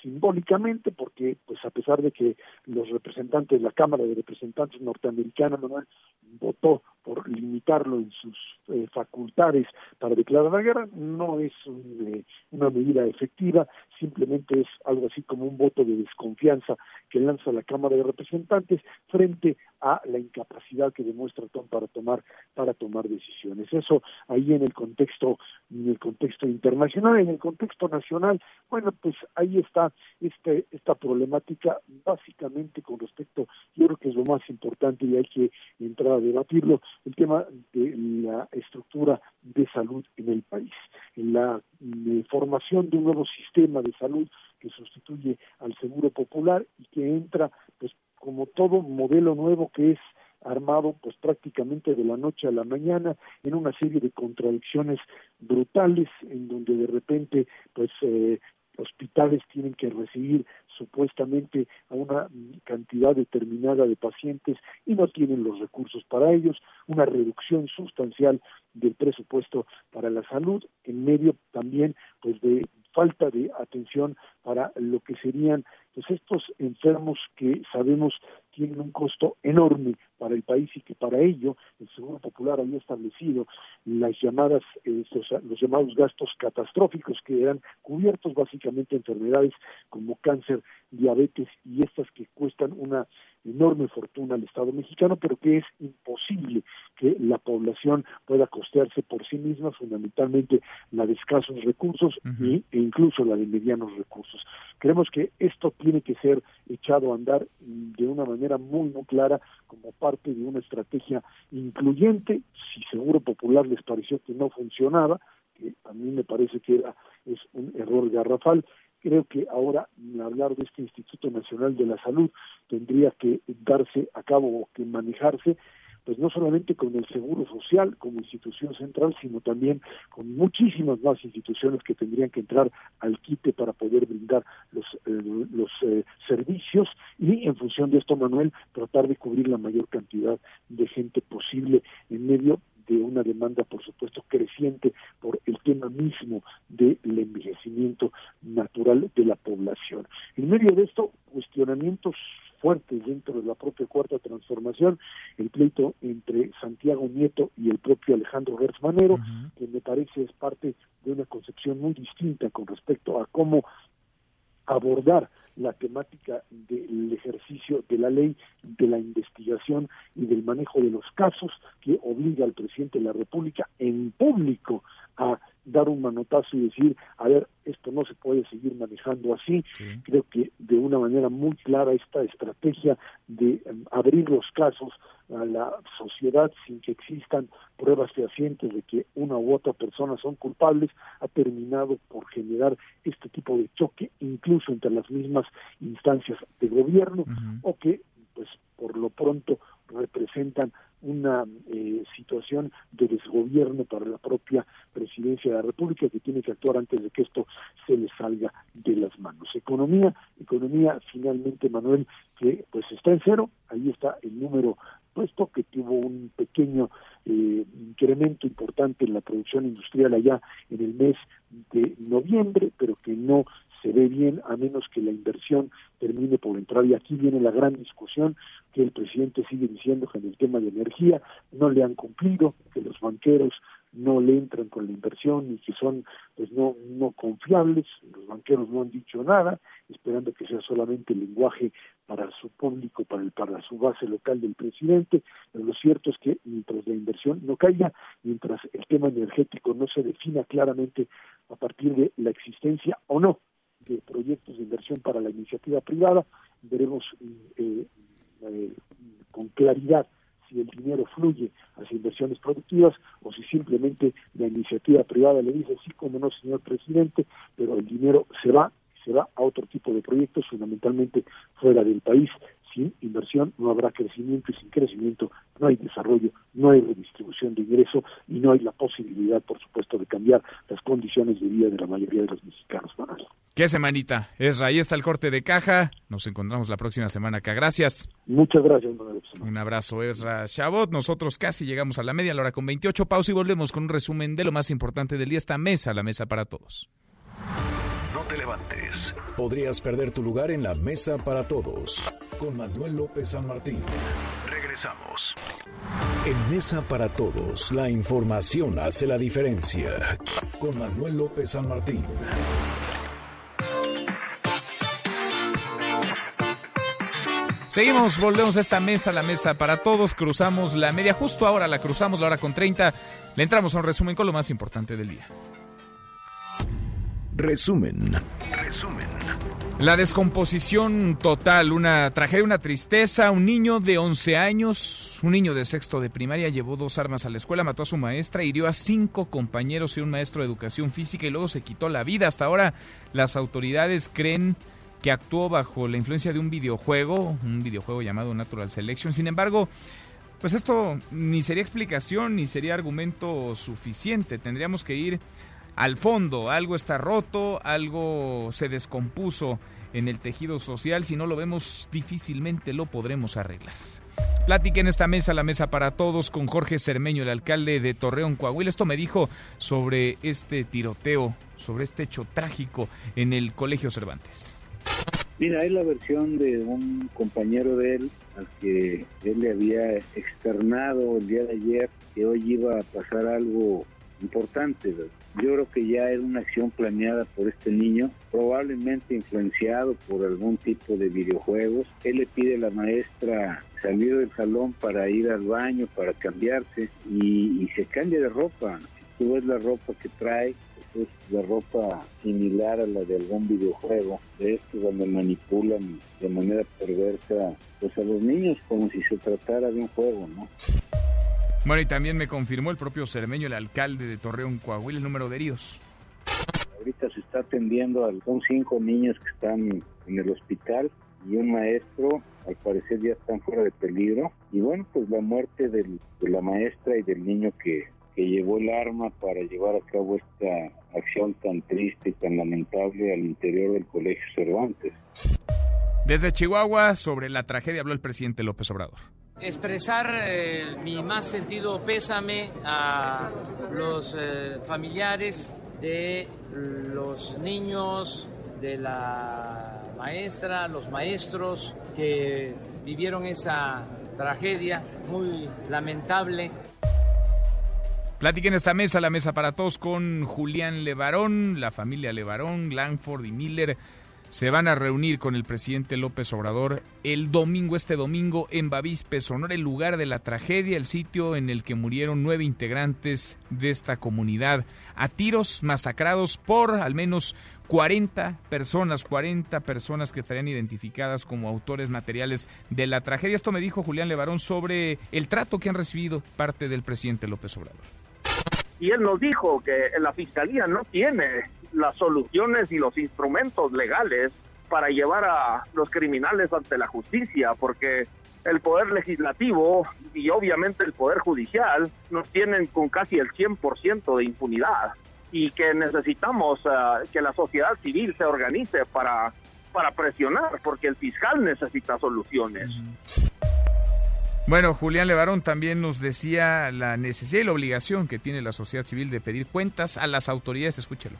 simbólicamente porque pues a pesar de que los representantes la Cámara de Representantes norteamericana Manuel votó por limitarlo en sus eh, facultades para declarar la guerra no es un, una medida efectiva simplemente es algo así como un voto de desconfianza que lanza la Cámara de Representantes frente a la incapacidad que demuestra Trump para tomar para tomar decisiones. Eso ahí en el contexto en el contexto internacional en el contexto nacional bueno pues ahí está este, esta problemática básicamente con respecto, yo creo que es lo más importante y hay que entrar a debatirlo, el tema de la estructura de salud en el país, en la eh, formación de un nuevo sistema de salud que sustituye al seguro popular y que entra pues como todo modelo nuevo que es armado pues prácticamente de la noche a la mañana en una serie de contradicciones brutales en donde de repente pues eh, hospitales tienen que recibir supuestamente a una cantidad determinada de pacientes y no tienen los recursos para ellos, una reducción sustancial del presupuesto para la salud, en medio también pues de falta de atención para lo que serían pues estos enfermos que sabemos tienen un costo enorme para el país y que para ello el Seguro Popular había establecido las llamadas eh, los, llamados gastos catastróficos que eran cubiertos básicamente enfermedades como cáncer, diabetes y estas que cuestan una enorme fortuna al Estado mexicano, pero que es imposible que la población pueda costearse por sí misma, fundamentalmente la de escasos recursos e incluso la de medianos recursos. Creemos que esto tiene que ser echado a andar de una manera muy, muy clara como parte de una estrategia incluyente. Si Seguro Popular les pareció que no funcionaba, que a mí me parece que era, es un error garrafal, creo que ahora hablar de este Instituto Nacional de la Salud tendría que darse a cabo o que manejarse pues no solamente con el Seguro Social como institución central, sino también con muchísimas más instituciones que tendrían que entrar al quite para poder brindar los, eh, los eh, servicios y en función de esto, Manuel, tratar de cubrir la mayor cantidad de gente posible en medio de una demanda, por supuesto, creciente por el tema mismo del envejecimiento natural de la población. En medio de esto, cuestionamientos fuertes dentro de la propia cuarta transformación, el pleito entre Santiago Nieto y el propio Alejandro Gertz Manero, que me parece es parte de una concepción muy distinta con respecto a cómo abordar la temática del ejercicio de la ley, de la investigación y del manejo de los casos que obliga al presidente de la República en público a dar un manotazo y decir, a ver, esto no se puede seguir manejando así. Creo que de una manera muy clara esta estrategia de em, abrir los casos a la sociedad sin que existan pruebas fehacientes de que una u otra persona son culpables ha terminado por generar este tipo de choque incluso entre las mismas instancias de gobierno o que pues por lo pronto representan una eh, situación de desgobierno para la propia presidencia de la República que tiene que actuar antes de que esto se le salga de las manos. Economía, economía finalmente, Manuel, que pues está en cero, ahí está el número puesto que tuvo un pequeño eh, incremento importante en la producción industrial allá en el mes de noviembre, pero que no se ve bien a menos que la inversión termine por entrar. Y aquí viene la gran discusión que el presidente sigue diciendo que en el tema de energía no le han cumplido, que los banqueros no le entran con la inversión y que son pues no no confiables, los banqueros no han dicho nada, esperando que sea solamente lenguaje para su público, para el para su base local del presidente, pero lo cierto es que mientras la inversión no caiga, mientras el tema energético no se defina claramente a partir de la existencia o no de proyectos de inversión para la iniciativa privada, veremos eh, eh, con claridad si el dinero fluye hacia inversiones productivas o si simplemente la iniciativa privada le dice sí como no señor presidente pero el dinero se va se va a otro tipo de proyectos fundamentalmente fuera del país sin inversión no habrá crecimiento y sin crecimiento no hay desarrollo, no hay redistribución de ingreso y no hay la posibilidad, por supuesto, de cambiar las condiciones de vida de la mayoría de los mexicanos. Qué semanita, Esra. Ahí está el corte de caja. Nos encontramos la próxima semana acá. Gracias. Muchas gracias, Un abrazo, Esra Chabot. Nosotros casi llegamos a la media, la hora con 28. Pausa y volvemos con un resumen de lo más importante del día. Esta mesa, la mesa para todos. No te levantes. Podrías perder tu lugar en la mesa para todos. Con Manuel López San Martín. Regresamos. En Mesa para Todos, la información hace la diferencia. Con Manuel López San Martín. Seguimos, volvemos a esta mesa, la mesa para todos, cruzamos la media, justo ahora la cruzamos, la hora con 30, le entramos a un resumen con lo más importante del día. Resumen. Resumen. La descomposición total, una tragedia, una tristeza. Un niño de 11 años, un niño de sexto de primaria, llevó dos armas a la escuela, mató a su maestra, hirió a cinco compañeros y un maestro de educación física y luego se quitó la vida. Hasta ahora las autoridades creen que actuó bajo la influencia de un videojuego, un videojuego llamado Natural Selection. Sin embargo, pues esto ni sería explicación ni sería argumento suficiente. Tendríamos que ir al fondo. Algo está roto, algo se descompuso en el tejido social. Si no lo vemos, difícilmente lo podremos arreglar. Platique en esta mesa, la mesa para todos, con Jorge Cermeño, el alcalde de Torreón, Coahuila. Esto me dijo sobre este tiroteo, sobre este hecho trágico en el Colegio Cervantes. Mira, es la versión de un compañero de él al que él le había externado el día de ayer que hoy iba a pasar algo importante. Yo creo que ya era una acción planeada por este niño, probablemente influenciado por algún tipo de videojuegos. Él le pide a la maestra salir del salón para ir al baño, para cambiarse y, se cambia de ropa. Si tú ves la ropa que trae, es la ropa similar a la de algún videojuego, de donde manipulan de manera perversa pues a los niños como si se tratara de un juego, ¿no? Bueno, y también me confirmó el propio Cermeño, el alcalde de Torreón, Coahuila, el número de heridos. Ahorita se está atendiendo a son cinco niños que están en el hospital y un maestro, al parecer ya están fuera de peligro. Y bueno, pues la muerte del, de la maestra y del niño que, que llevó el arma para llevar a cabo esta acción tan triste y tan lamentable al interior del Colegio Cervantes. Desde Chihuahua, sobre la tragedia habló el presidente López Obrador. Expresar eh, mi más sentido pésame a los eh, familiares de los niños, de la maestra, los maestros que vivieron esa tragedia muy lamentable. Platiquen esta mesa, la mesa para todos, con Julián Levarón, la familia Levarón, Langford y Miller. Se van a reunir con el presidente López Obrador el domingo, este domingo, en Bavispe, Sonora, el lugar de la tragedia, el sitio en el que murieron nueve integrantes de esta comunidad, a tiros masacrados por al menos 40 personas, 40 personas que estarían identificadas como autores materiales de la tragedia. Esto me dijo Julián Levarón sobre el trato que han recibido parte del presidente López Obrador y él nos dijo que la fiscalía no tiene las soluciones y los instrumentos legales para llevar a los criminales ante la justicia, porque el poder legislativo y obviamente el poder judicial nos tienen con casi el 100% de impunidad y que necesitamos uh, que la sociedad civil se organice para, para presionar, porque el fiscal necesita soluciones. Bueno, Julián Levarón también nos decía la necesidad y la obligación que tiene la sociedad civil de pedir cuentas a las autoridades. Escúchelo.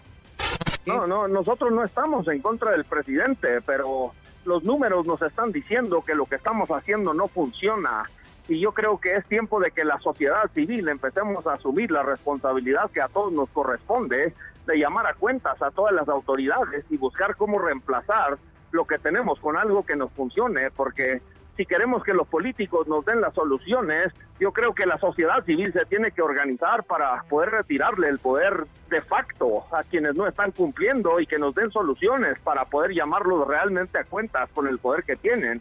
No, no, nosotros no estamos en contra del presidente, pero los números nos están diciendo que lo que estamos haciendo no funciona. Y yo creo que es tiempo de que la sociedad civil empecemos a asumir la responsabilidad que a todos nos corresponde de llamar a cuentas a todas las autoridades y buscar cómo reemplazar lo que tenemos con algo que nos funcione, porque si queremos que los políticos nos den las soluciones, yo creo que la sociedad civil se tiene que organizar para poder retirarle el poder de facto quienes no están cumpliendo y que nos den soluciones para poder llamarlos realmente a cuentas con el poder que tienen.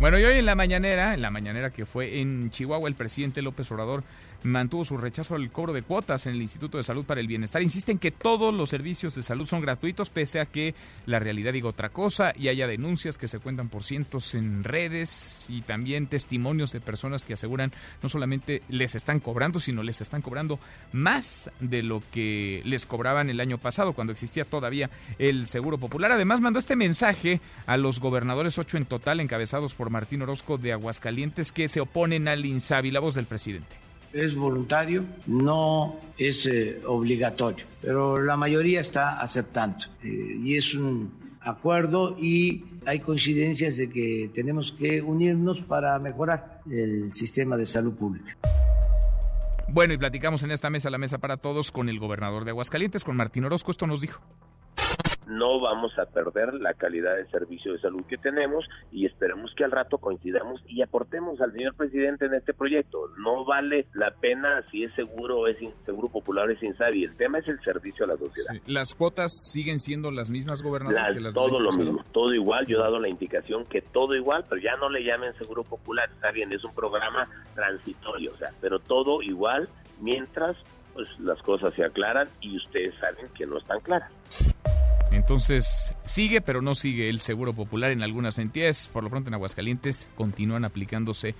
Bueno, y hoy en la mañanera, en la mañanera que fue en Chihuahua, el presidente López Obrador mantuvo su rechazo al cobro de cuotas en el Instituto de Salud para el Bienestar. Insisten que todos los servicios de salud son gratuitos, pese a que la realidad diga otra cosa y haya denuncias que se cuentan por cientos en redes y también testimonios de personas que aseguran no solamente les están cobrando, sino les están cobrando más de lo que les cobraban el año pasado, cuando existía todavía el Seguro Popular. Además, mandó este mensaje a los gobernadores, ocho en total, encabezados por Martín Orozco de Aguascalientes, que se oponen al INSABI. La voz del presidente es voluntario, no es eh, obligatorio, pero la mayoría está aceptando eh, y es un acuerdo y hay coincidencias de que tenemos que unirnos para mejorar el sistema de salud pública. Bueno, y platicamos en esta mesa, la mesa para todos, con el gobernador de Aguascalientes, con Martín Orozco. Esto nos dijo no vamos a perder la calidad de servicio de salud que tenemos y esperemos que al rato coincidamos y aportemos al señor presidente en este proyecto. No vale la pena si es seguro o es seguro popular es insabi. El tema es el servicio a la sociedad. Las cuotas siguen siendo las mismas, gobernador. todo lo mismo, todo igual. Yo he dado la indicación que todo igual, pero ya no le llamen seguro popular. Está bien, es un programa transitorio, o sea, pero todo igual mientras pues las cosas se aclaran y ustedes saben que no están claras. Entonces sigue, pero no sigue el Seguro Popular en algunas entidades. Por lo pronto en Aguascalientes continúan aplicándose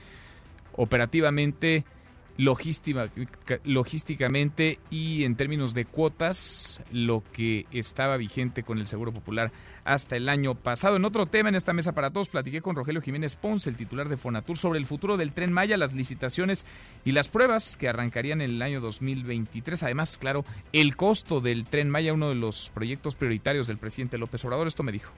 operativamente logística, logísticamente y en términos de cuotas lo que estaba vigente con el Seguro Popular hasta el año pasado. En otro tema, en esta mesa para todos, platiqué con Rogelio Jiménez Ponce, el titular de Fonatur, sobre el futuro del tren Maya, las licitaciones y las pruebas que arrancarían en el año 2023. Además, claro, el costo del tren Maya, uno de los proyectos prioritarios del presidente López Obrador. Esto me dijo.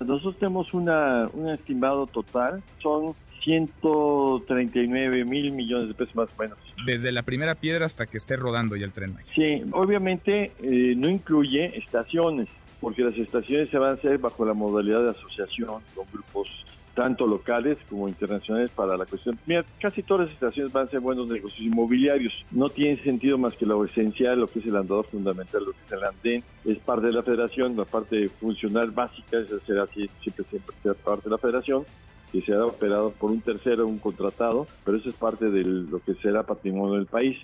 Nosotros tenemos un estimado total, son 139 mil millones de pesos más o menos. Desde la primera piedra hasta que esté rodando ya el tren. Sí, obviamente eh, no incluye estaciones, porque las estaciones se van a hacer bajo la modalidad de asociación con grupos tanto locales como internacionales para la cuestión. Mira, casi todas las estaciones van a ser buenos negocios inmobiliarios. No tiene sentido más que lo esencial, lo que es el andador fundamental, lo que es el andén, es parte de la federación, la parte funcional básica, esa será así, siempre, siempre parte de la federación que será operado por un tercero, un contratado, pero eso es parte de lo que será patrimonio del país.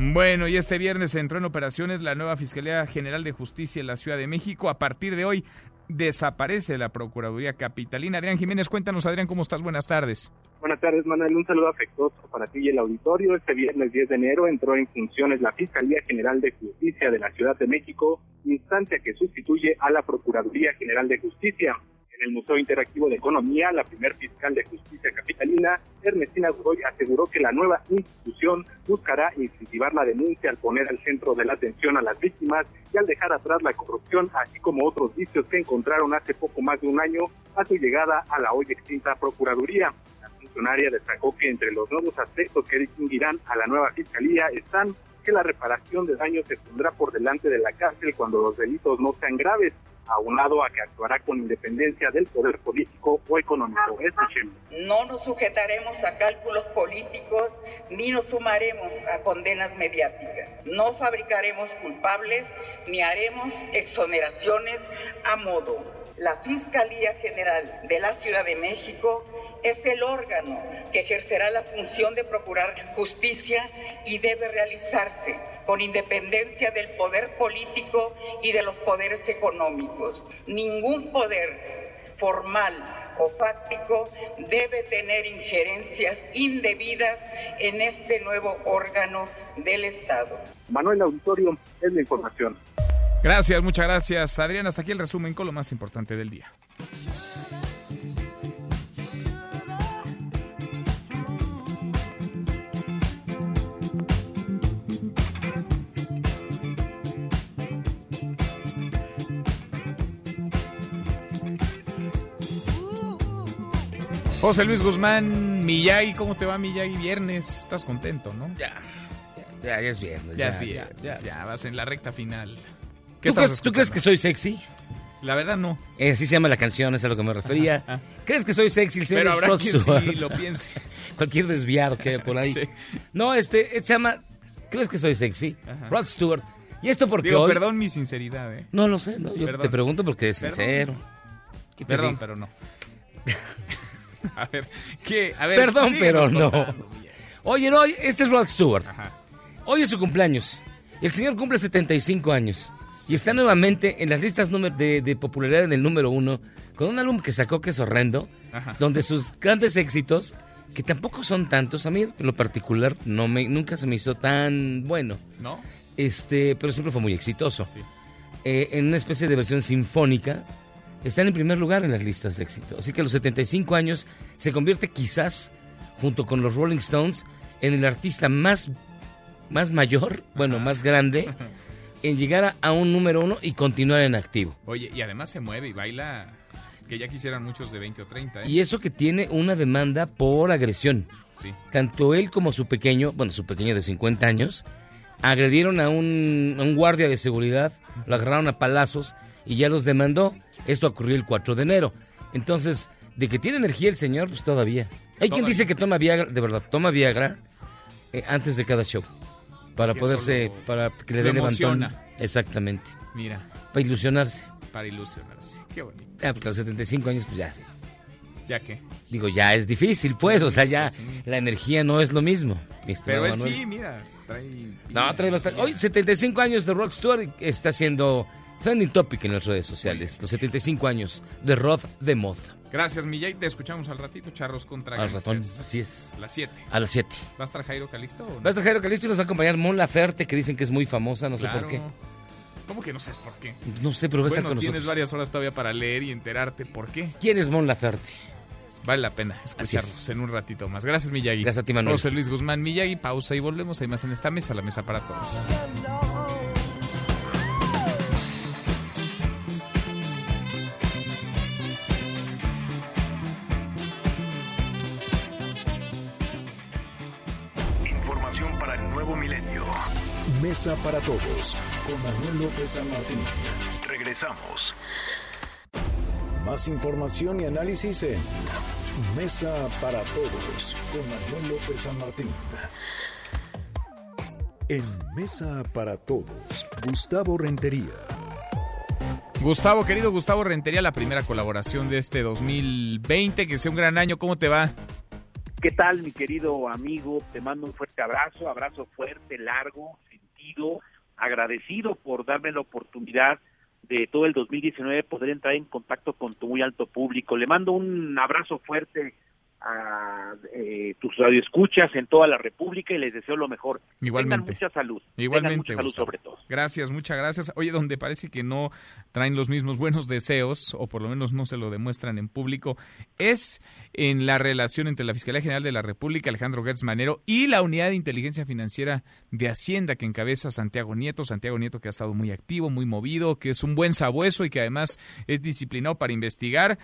Bueno, y este viernes entró en operaciones la nueva Fiscalía General de Justicia en la Ciudad de México. A partir de hoy desaparece la Procuraduría Capitalina. Adrián Jiménez, cuéntanos, Adrián, ¿cómo estás? Buenas tardes. Buenas tardes, Manuel. Un saludo afectuoso para ti y el auditorio. Este viernes 10 de enero entró en funciones la Fiscalía General de Justicia de la Ciudad de México, instancia que sustituye a la Procuraduría General de Justicia. En el Museo Interactivo de Economía, la primer fiscal de justicia capitalina, Ernestina Godoy, aseguró que la nueva institución buscará incentivar la denuncia al poner al centro de la atención a las víctimas y al dejar atrás la corrupción, así como otros vicios que encontraron hace poco más de un año a su llegada a la hoy extinta Procuraduría. La funcionaria destacó que entre los nuevos aspectos que distinguirán a la nueva fiscalía están que la reparación de daños se pondrá por delante de la cárcel cuando los delitos no sean graves, aunado a que actuará con independencia del poder político o económico. Escuchemos. No nos sujetaremos a cálculos políticos ni nos sumaremos a condenas mediáticas. No fabricaremos culpables ni haremos exoneraciones a modo. La Fiscalía General de la Ciudad de México es el órgano que ejercerá la función de procurar justicia y debe realizarse con independencia del poder político y de los poderes económicos. Ningún poder formal o fáctico debe tener injerencias indebidas en este nuevo órgano del Estado. Manuel Auditorio es la información. Gracias, muchas gracias, Adrián. Hasta aquí el resumen con lo más importante del día. José Luis Guzmán, Miyagi, ¿cómo te va Miyagi? Viernes, estás contento, ¿no? Ya, ya, es viernes. Ya, es viernes, ya, vas en la recta final. ¿Tú, crees, ¿Tú crees que soy sexy? La verdad no. Eh, así se llama la canción, es a lo que me refería. ¿Crees que soy sexy? Pero habrá quien sí lo piense. Cualquier desviado que haya por ahí. No, este, este, se llama ¿Crees que soy sexy? Rod Stewart. Y esto porque Digo, perdón mi sinceridad, ¿eh? No lo sé, no, yo te pregunto porque es sincero. Perdón, pero no. A ver, ¿qué? A ver, Perdón, pero no. Oye, no, este es Rod Stewart. Hoy es su cumpleaños. El señor cumple 75 años. Y está nuevamente en las listas de, de, popularidad en el número uno, con un álbum que sacó que es horrendo, donde sus grandes éxitos, que tampoco son tantos, a mí en lo particular no me, nunca se me hizo tan bueno. ¿No? Este, pero siempre fue muy exitoso. Eh, en una especie de versión sinfónica, están en primer lugar en las listas de éxito. Así que a los 75 años se convierte quizás junto con los Rolling Stones, en el artista más, más mayor, bueno, más grande, en llegar a, a un número uno y continuar en activo. Oye, y además se mueve y baila que ya quisieran muchos de 20 o 30. ¿eh? Y eso que tiene una demanda por agresión. Sí. Tanto él como su pequeño, bueno, su pequeño de 50 años, agredieron a un, a un guardia de seguridad, lo agarraron a palazos y ya los demandó. Esto ocurrió el 4 de enero. Entonces, de que tiene energía el señor, pues todavía. Hay quien dice que toma Viagra, de verdad, toma Viagra eh, antes de cada show. Para Que poderse, para que le dé levantón. Exactamente. Mira, Para ilusionarse. para ilusionarse. Qué bonito. Ah, porque a los 75 años, pues ya. ¿Ya qué? Digo, ya es difícil, pues. O sea, ya la energía no es lo mismo. Pero él Manuel. sí, mira, trae... No, trae bastante. Hoy, 75 años de Rod Stewart está siendo trending topic en las redes sociales. Los 75 años de Rod de Mod. Gracias, Millay. Te escuchamos al ratito. Charros contra Al Gangsters. ratón, así es. A las 7. A las 7. ¿Va a estar Jairo Calixto o no? Va a estar Jairo Calisto y nos va a acompañar Mon Laferte, que dicen que es muy famosa, no sé por qué. ¿Cómo que no sabes por qué? No sé, pero va a estar bueno, con tienes nosotros. varias horas todavía para leer y enterarte por qué. ¿Quién es Mon Laferte? Vale la pena escucharlos en un ratito más. Gracias, Miyagi. Gracias a ti, Manuel. José Luis Guzmán Miyagi. Pausa y volvemos. Hay más en esta mesa, la mesa para todos. Mesa para todos con Manuel López San Martín. Regresamos. Más información y análisis en Mesa para todos con Manuel López San Martín. En Mesa para todos, Gustavo Rentería. Gustavo, querido Gustavo Rentería, la primera colaboración de este 2020. Que sea un gran año. ¿Cómo te va? ¿Qué tal, mi querido amigo? Te mando un fuerte abrazo, abrazo fuerte, largo, sentido, agradecido por darme la oportunidad de todo el 2019 poder entrar en contacto con tu muy alto público. Le mando un abrazo fuerte a eh, tus radioescuchas en toda la República y les deseo lo mejor. Igualmente. Tengan mucha salud. Igualmente, mucha salud Gustavo. sobre todo. Gracias, muchas gracias. Oye, donde parece que no traen los mismos buenos deseos, o por lo menos no se lo demuestran en público, es en la relación entre la Fiscalía General de la República, Alejandro Gertz Manero, y la Unidad de Inteligencia Financiera de Hacienda que encabeza Santiago Nieto. Santiago Nieto que ha estado muy activo, muy movido, que es un buen sabueso y que además es disciplinado para investigar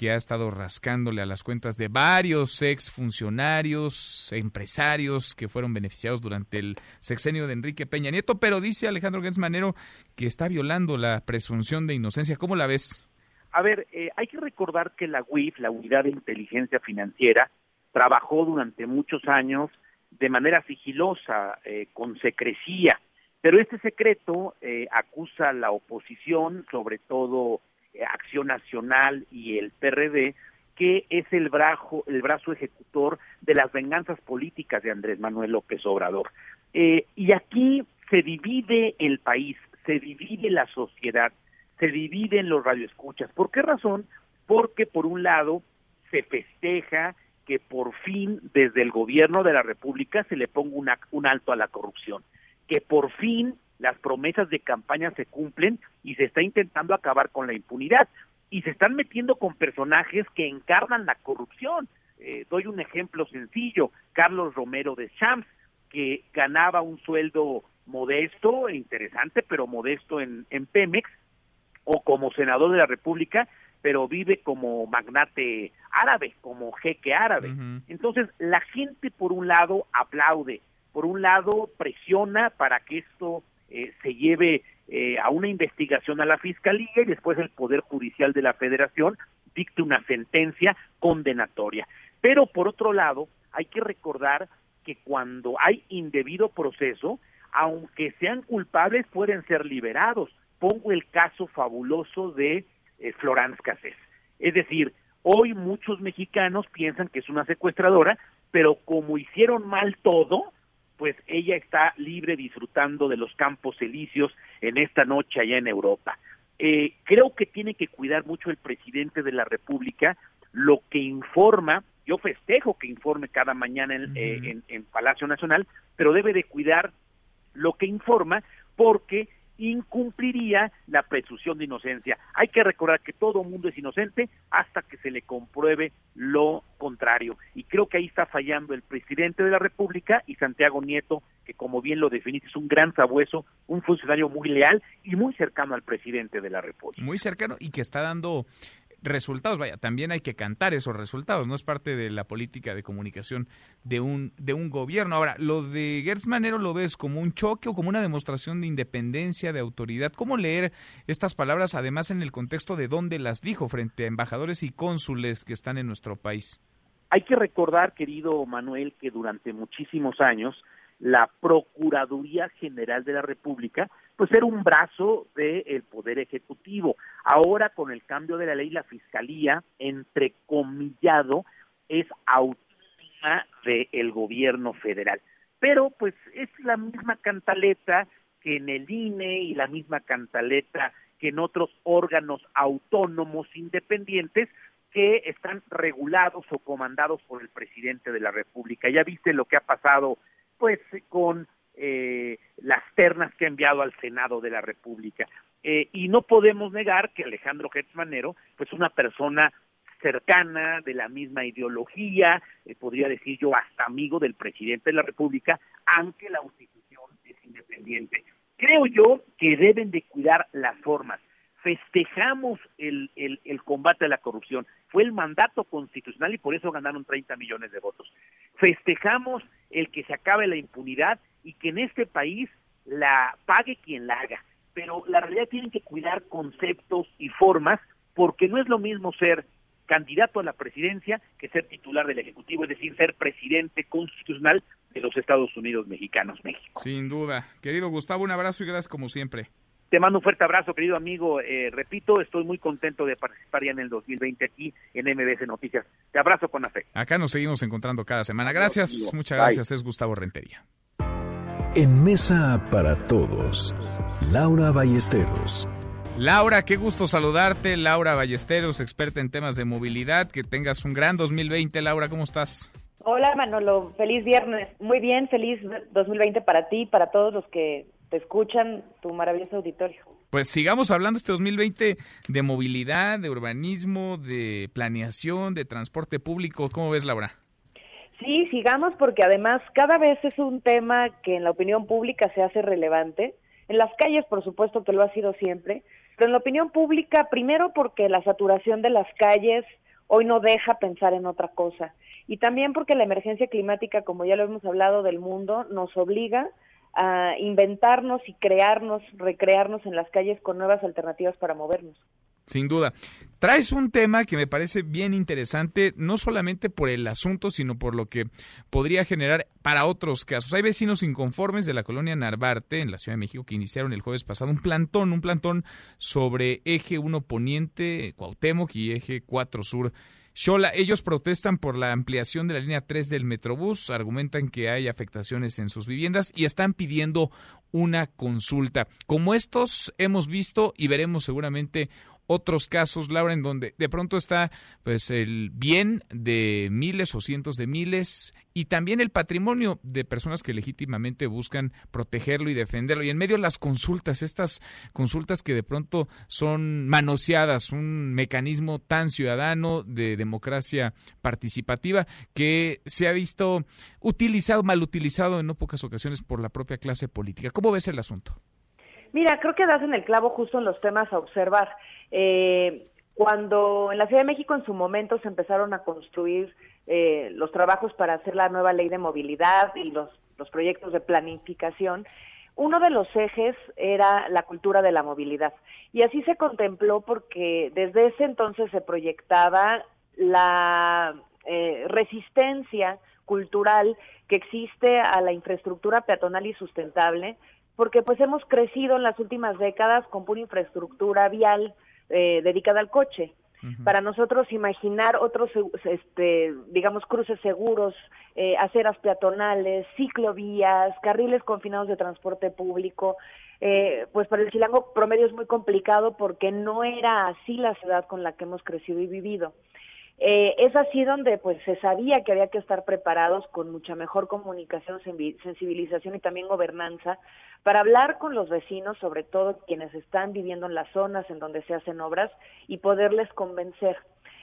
que ha estado rascándole a las cuentas de varios ex funcionarios, empresarios que fueron beneficiados durante el sexenio de Enrique Peña Nieto, pero dice Alejandro Gens Manero que está violando la presunción de inocencia. ¿Cómo la ves? A ver, eh, hay que recordar que la UIF, la Unidad de Inteligencia Financiera, trabajó durante muchos años de manera sigilosa, eh, con secrecía, pero este secreto eh, acusa a la oposición, sobre todo Acción Nacional y el PRD, que es el brazo, el brazo ejecutor de las venganzas políticas de Andrés Manuel López Obrador. Eh, y aquí se divide el país, se divide la sociedad, se dividen los radioescuchas. ¿Por qué razón? Porque por un lado se festeja que por fin desde el gobierno de la República se le ponga un alto a la corrupción, que por fin las promesas de campaña se cumplen y se está intentando acabar con la impunidad y se están metiendo con personajes que encarnan la corrupción. Eh, doy un ejemplo sencillo, Carlos Romero de Champs, que ganaba un sueldo modesto e interesante, pero modesto en, en Pemex, o como senador de la República, pero vive como magnate árabe, como jeque árabe. Entonces, la gente, por un lado, aplaude, por un lado, presiona para que esto eh, se lleve eh, a una investigación a la Fiscalía y después el Poder Judicial de la Federación dicte una sentencia condenatoria. Pero, por otro lado, hay que recordar que cuando hay indebido proceso, aunque sean culpables, pueden ser liberados. Pongo el caso fabuloso de eh, Florence. Es decir, hoy muchos mexicanos piensan que es una secuestradora, pero como hicieron mal todo, pues ella está libre disfrutando de los campos elíseos en esta noche allá en Europa. Eh, creo que tiene que cuidar mucho el presidente de la República lo que informa, yo festejo que informe cada mañana en, eh, en- en Palacio Nacional, pero debe de cuidar lo que informa porque incumpliría la presunción de inocencia. Hay que recordar que todo mundo es inocente hasta que se le compruebe lo contrario. Y creo que ahí está fallando el presidente de la República y Santiago Nieto, que como bien lo definiste, es un gran sabueso, un funcionario muy leal y muy cercano al presidente de la República. Muy cercano y que está dando resultados. Vaya, también hay que cantar esos resultados, no es parte de la política de comunicación de un, de un gobierno. Ahora, lo de Gertz Manero lo ves como un choque o como una demostración de independencia, de autoridad. ¿Cómo leer estas palabras, además en el contexto de dónde las dijo frente a embajadores y cónsules que están en nuestro país? Hay que recordar, querido Manuel, que durante muchísimos años la Procuraduría General de la República, pues era un brazo del Poder Ejecutivo. Ahora, con el cambio de la ley, la Fiscalía, entrecomillado, es autónoma del gobierno federal. Pero, pues, es la misma cantaleta que en el INE y la misma cantaleta que en otros órganos autónomos independientes que están regulados o comandados por el presidente de la República. Ya viste lo que ha pasado pues con eh, las ternas que ha enviado al Senado de la República. Eh, y no podemos negar que Alejandro Gertzmanero, pues una persona cercana, de la misma ideología, eh, podría decir yo hasta amigo del presidente de la República, aunque la institución es independiente. Creo yo que deben de cuidar las formas. Festejamos el, el, el combate a la corrupción. Fue el mandato constitucional y por eso ganaron 30 millones de votos festejamos el que se acabe la impunidad y que en este país la pague quien la haga. Pero la realidad tienen que cuidar conceptos y formas porque no es lo mismo ser candidato a la presidencia que ser titular del Ejecutivo, es decir, ser presidente constitucional de los Estados Unidos mexicanos, México. Sin duda. Querido Gustavo, un abrazo y gracias como siempre. Te mando un fuerte abrazo, querido amigo. Eh, repito, estoy muy contento de participar ya en el 2020 aquí en MBS Noticias. Te abrazo con fe. Acá nos seguimos encontrando cada semana. Gracias, muchas gracias. Es Gustavo Rentería. En Mesa para Todos, Laura Ballesteros. Laura, qué gusto saludarte. Laura Ballesteros, experta en temas de movilidad. Que tengas un gran 2020. Laura, ¿cómo estás? Hola Manolo, feliz viernes. Muy bien, feliz 2020 para ti, para todos los que te escuchan, tu maravilloso auditorio. Pues sigamos hablando este 2020 de movilidad, de urbanismo, de planeación, de transporte público. ¿Cómo ves, Laura? Sí, sigamos porque además cada vez es un tema que en la opinión pública se hace relevante. En las calles, por supuesto que lo ha sido siempre, pero en la opinión pública, primero porque la saturación de las calles hoy no deja pensar en otra cosa. Y también porque la emergencia climática, como ya lo hemos hablado del mundo, nos obliga a inventarnos y crearnos, recrearnos en las calles con nuevas alternativas para movernos. Sin duda. Traes un tema que me parece bien interesante, no solamente por el asunto, sino por lo que podría generar para otros casos. Hay vecinos inconformes de la colonia Narvarte, en la Ciudad de México, que iniciaron el jueves pasado un plantón, un plantón sobre eje 1 poniente, Cuauhtémoc y eje 4 sur Xola, ellos protestan por la ampliación de la línea 3 del Metrobús, argumentan que hay afectaciones en sus viviendas y están pidiendo una consulta. Como estos hemos visto y veremos seguramente otros casos, Laura, en donde de pronto está pues el bien de miles o cientos de miles y también el patrimonio de personas que legítimamente buscan protegerlo y defenderlo. Y en medio de las consultas, estas consultas que de pronto son manoseadas, un mecanismo tan ciudadano de democracia participativa que se ha visto utilizado, mal utilizado en no pocas ocasiones por la propia clase política. ¿Cómo ves el asunto? Mira, creo que das en el clavo justo en los temas a observar. Eh, cuando en la Ciudad de México en su momento se empezaron a construir eh, los trabajos para hacer la nueva ley de movilidad y los, proyectos de planificación, uno de los ejes era la cultura de la movilidad. Y así se contempló porque desde ese entonces se proyectaba la eh, resistencia cultural que existe a la infraestructura peatonal y sustentable, porque pues hemos crecido en las últimas décadas con pura infraestructura vial, eh, dedicada al coche. Para nosotros imaginar otros, este, digamos, cruces seguros, eh, aceras peatonales, ciclovías, carriles confinados de transporte público, eh, pues para el chilango promedio es muy complicado porque no era así la ciudad con la que hemos crecido y vivido. Eh, es así donde pues se sabía que había que estar preparados con mucha mejor comunicación, sensibilización y también gobernanza para hablar con los vecinos, sobre todo quienes están viviendo en las zonas en donde se hacen obras y poderles convencer.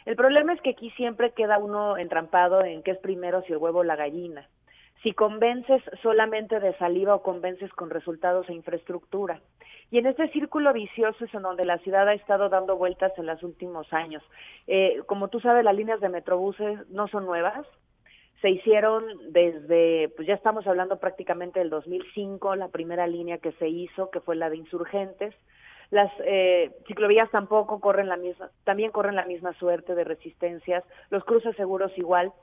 El problema es que aquí siempre queda uno entrampado en qué es primero si el huevo o la gallina. Si convences solamente de saliva o convences con resultados e infraestructura. Y en este círculo vicioso es en donde la ciudad ha estado dando vueltas en los últimos años. Eh, como tú sabes, las líneas de metrobuses no son nuevas, se hicieron desde, pues ya estamos hablando prácticamente del 2005, la primera línea que se hizo, que fue la de insurgentes. Las eh, ciclovías tampoco corren la misma, también corren la misma suerte de resistencias, los cruces seguros igual.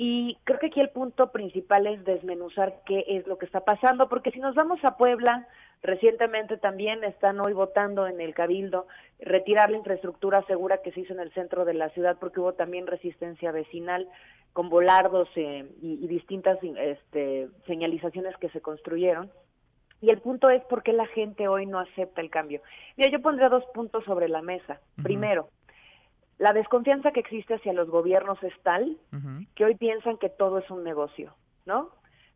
Y creo que aquí el punto principal es desmenuzar qué es lo que está pasando, porque si nos vamos a Puebla, recientemente también están hoy votando en el Cabildo retirar la infraestructura segura que se hizo en el centro de la ciudad, porque hubo también resistencia vecinal con volardos eh, y, distintas este, señalizaciones que se construyeron. Y el punto es por qué la gente hoy no acepta el cambio. Mira, yo pondría dos puntos sobre la mesa. Primero, la desconfianza que existe hacia los gobiernos es tal que hoy piensan que todo es un negocio, ¿no?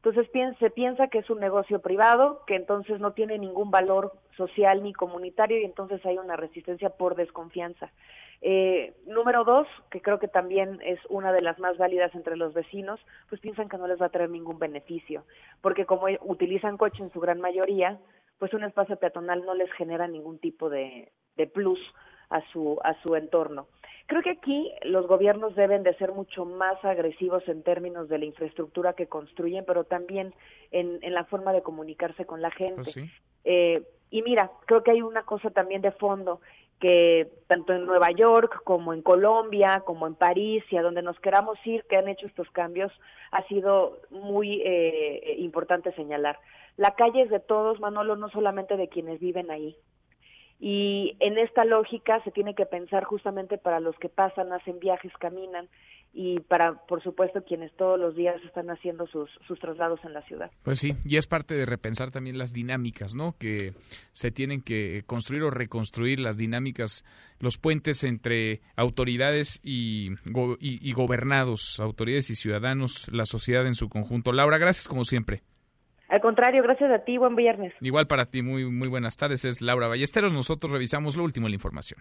Entonces se piensa que es un negocio privado, que entonces no tiene ningún valor social ni comunitario y entonces hay una resistencia por desconfianza. Eh, número dos, que creo que también es una de las más válidas entre los vecinos, pues piensan que no les va a traer ningún beneficio, porque como utilizan coche en su gran mayoría, pues un espacio peatonal no les genera ningún tipo de, de plus a su, a su entorno. Creo que aquí los gobiernos deben de ser mucho más agresivos en términos de la infraestructura que construyen, pero también en, en la forma de comunicarse con la gente. Pues eh, y mira, creo que hay una cosa también de fondo que tanto en Nueva York como en Colombia, como en París y a donde nos queramos ir, que han hecho estos cambios, ha sido muy eh, importante señalar. La calle es de todos, Manolo, no solamente de quienes viven ahí. Y en esta lógica se tiene que pensar justamente para los que pasan, hacen viajes, caminan y para, por supuesto, quienes todos los días están haciendo sus, sus traslados en la ciudad. Pues sí, y es parte de repensar también las dinámicas, ¿no? Que se tienen que construir o reconstruir las dinámicas, los puentes entre autoridades y, y, gobernados, autoridades y ciudadanos, la sociedad en su conjunto. Laura, gracias como siempre. Al contrario, gracias a ti, buen viernes. Igual para ti, muy, muy buenas tardes. Es Laura Ballesteros. Nosotros revisamos lo último en la información.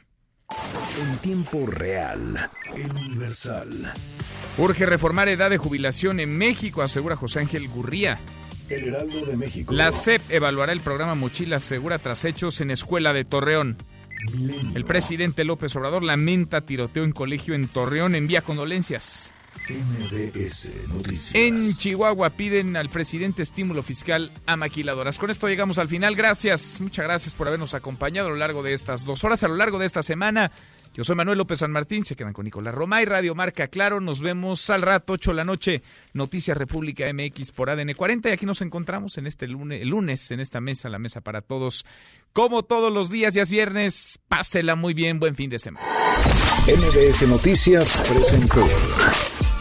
En tiempo real, universal. Urge reformar edad de jubilación en México, asegura José Ángel Gurría. El Heraldo de México. La CEP evaluará el programa Mochila Segura tras hechos en Escuela de Torreón. El presidente López Obrador lamenta tiroteo en colegio en Torreón, envía condolencias. Noticias. En Chihuahua piden al presidente estímulo fiscal a maquiladoras. Con esto llegamos al final. Gracias, muchas gracias por habernos acompañado a lo largo de estas dos horas, a lo largo de esta semana. Yo soy Manuel López San Martín, se quedan con Nicolás Romay, Radio Marca Claro. Nos vemos al rato, 8 de la noche, Noticias República MX por ADN 40. Y aquí nos encontramos en este lunes, el lunes, en esta mesa, la mesa para todos. Como todos los días, ya es viernes, pásela muy bien, buen fin de semana. MBS Noticias presentó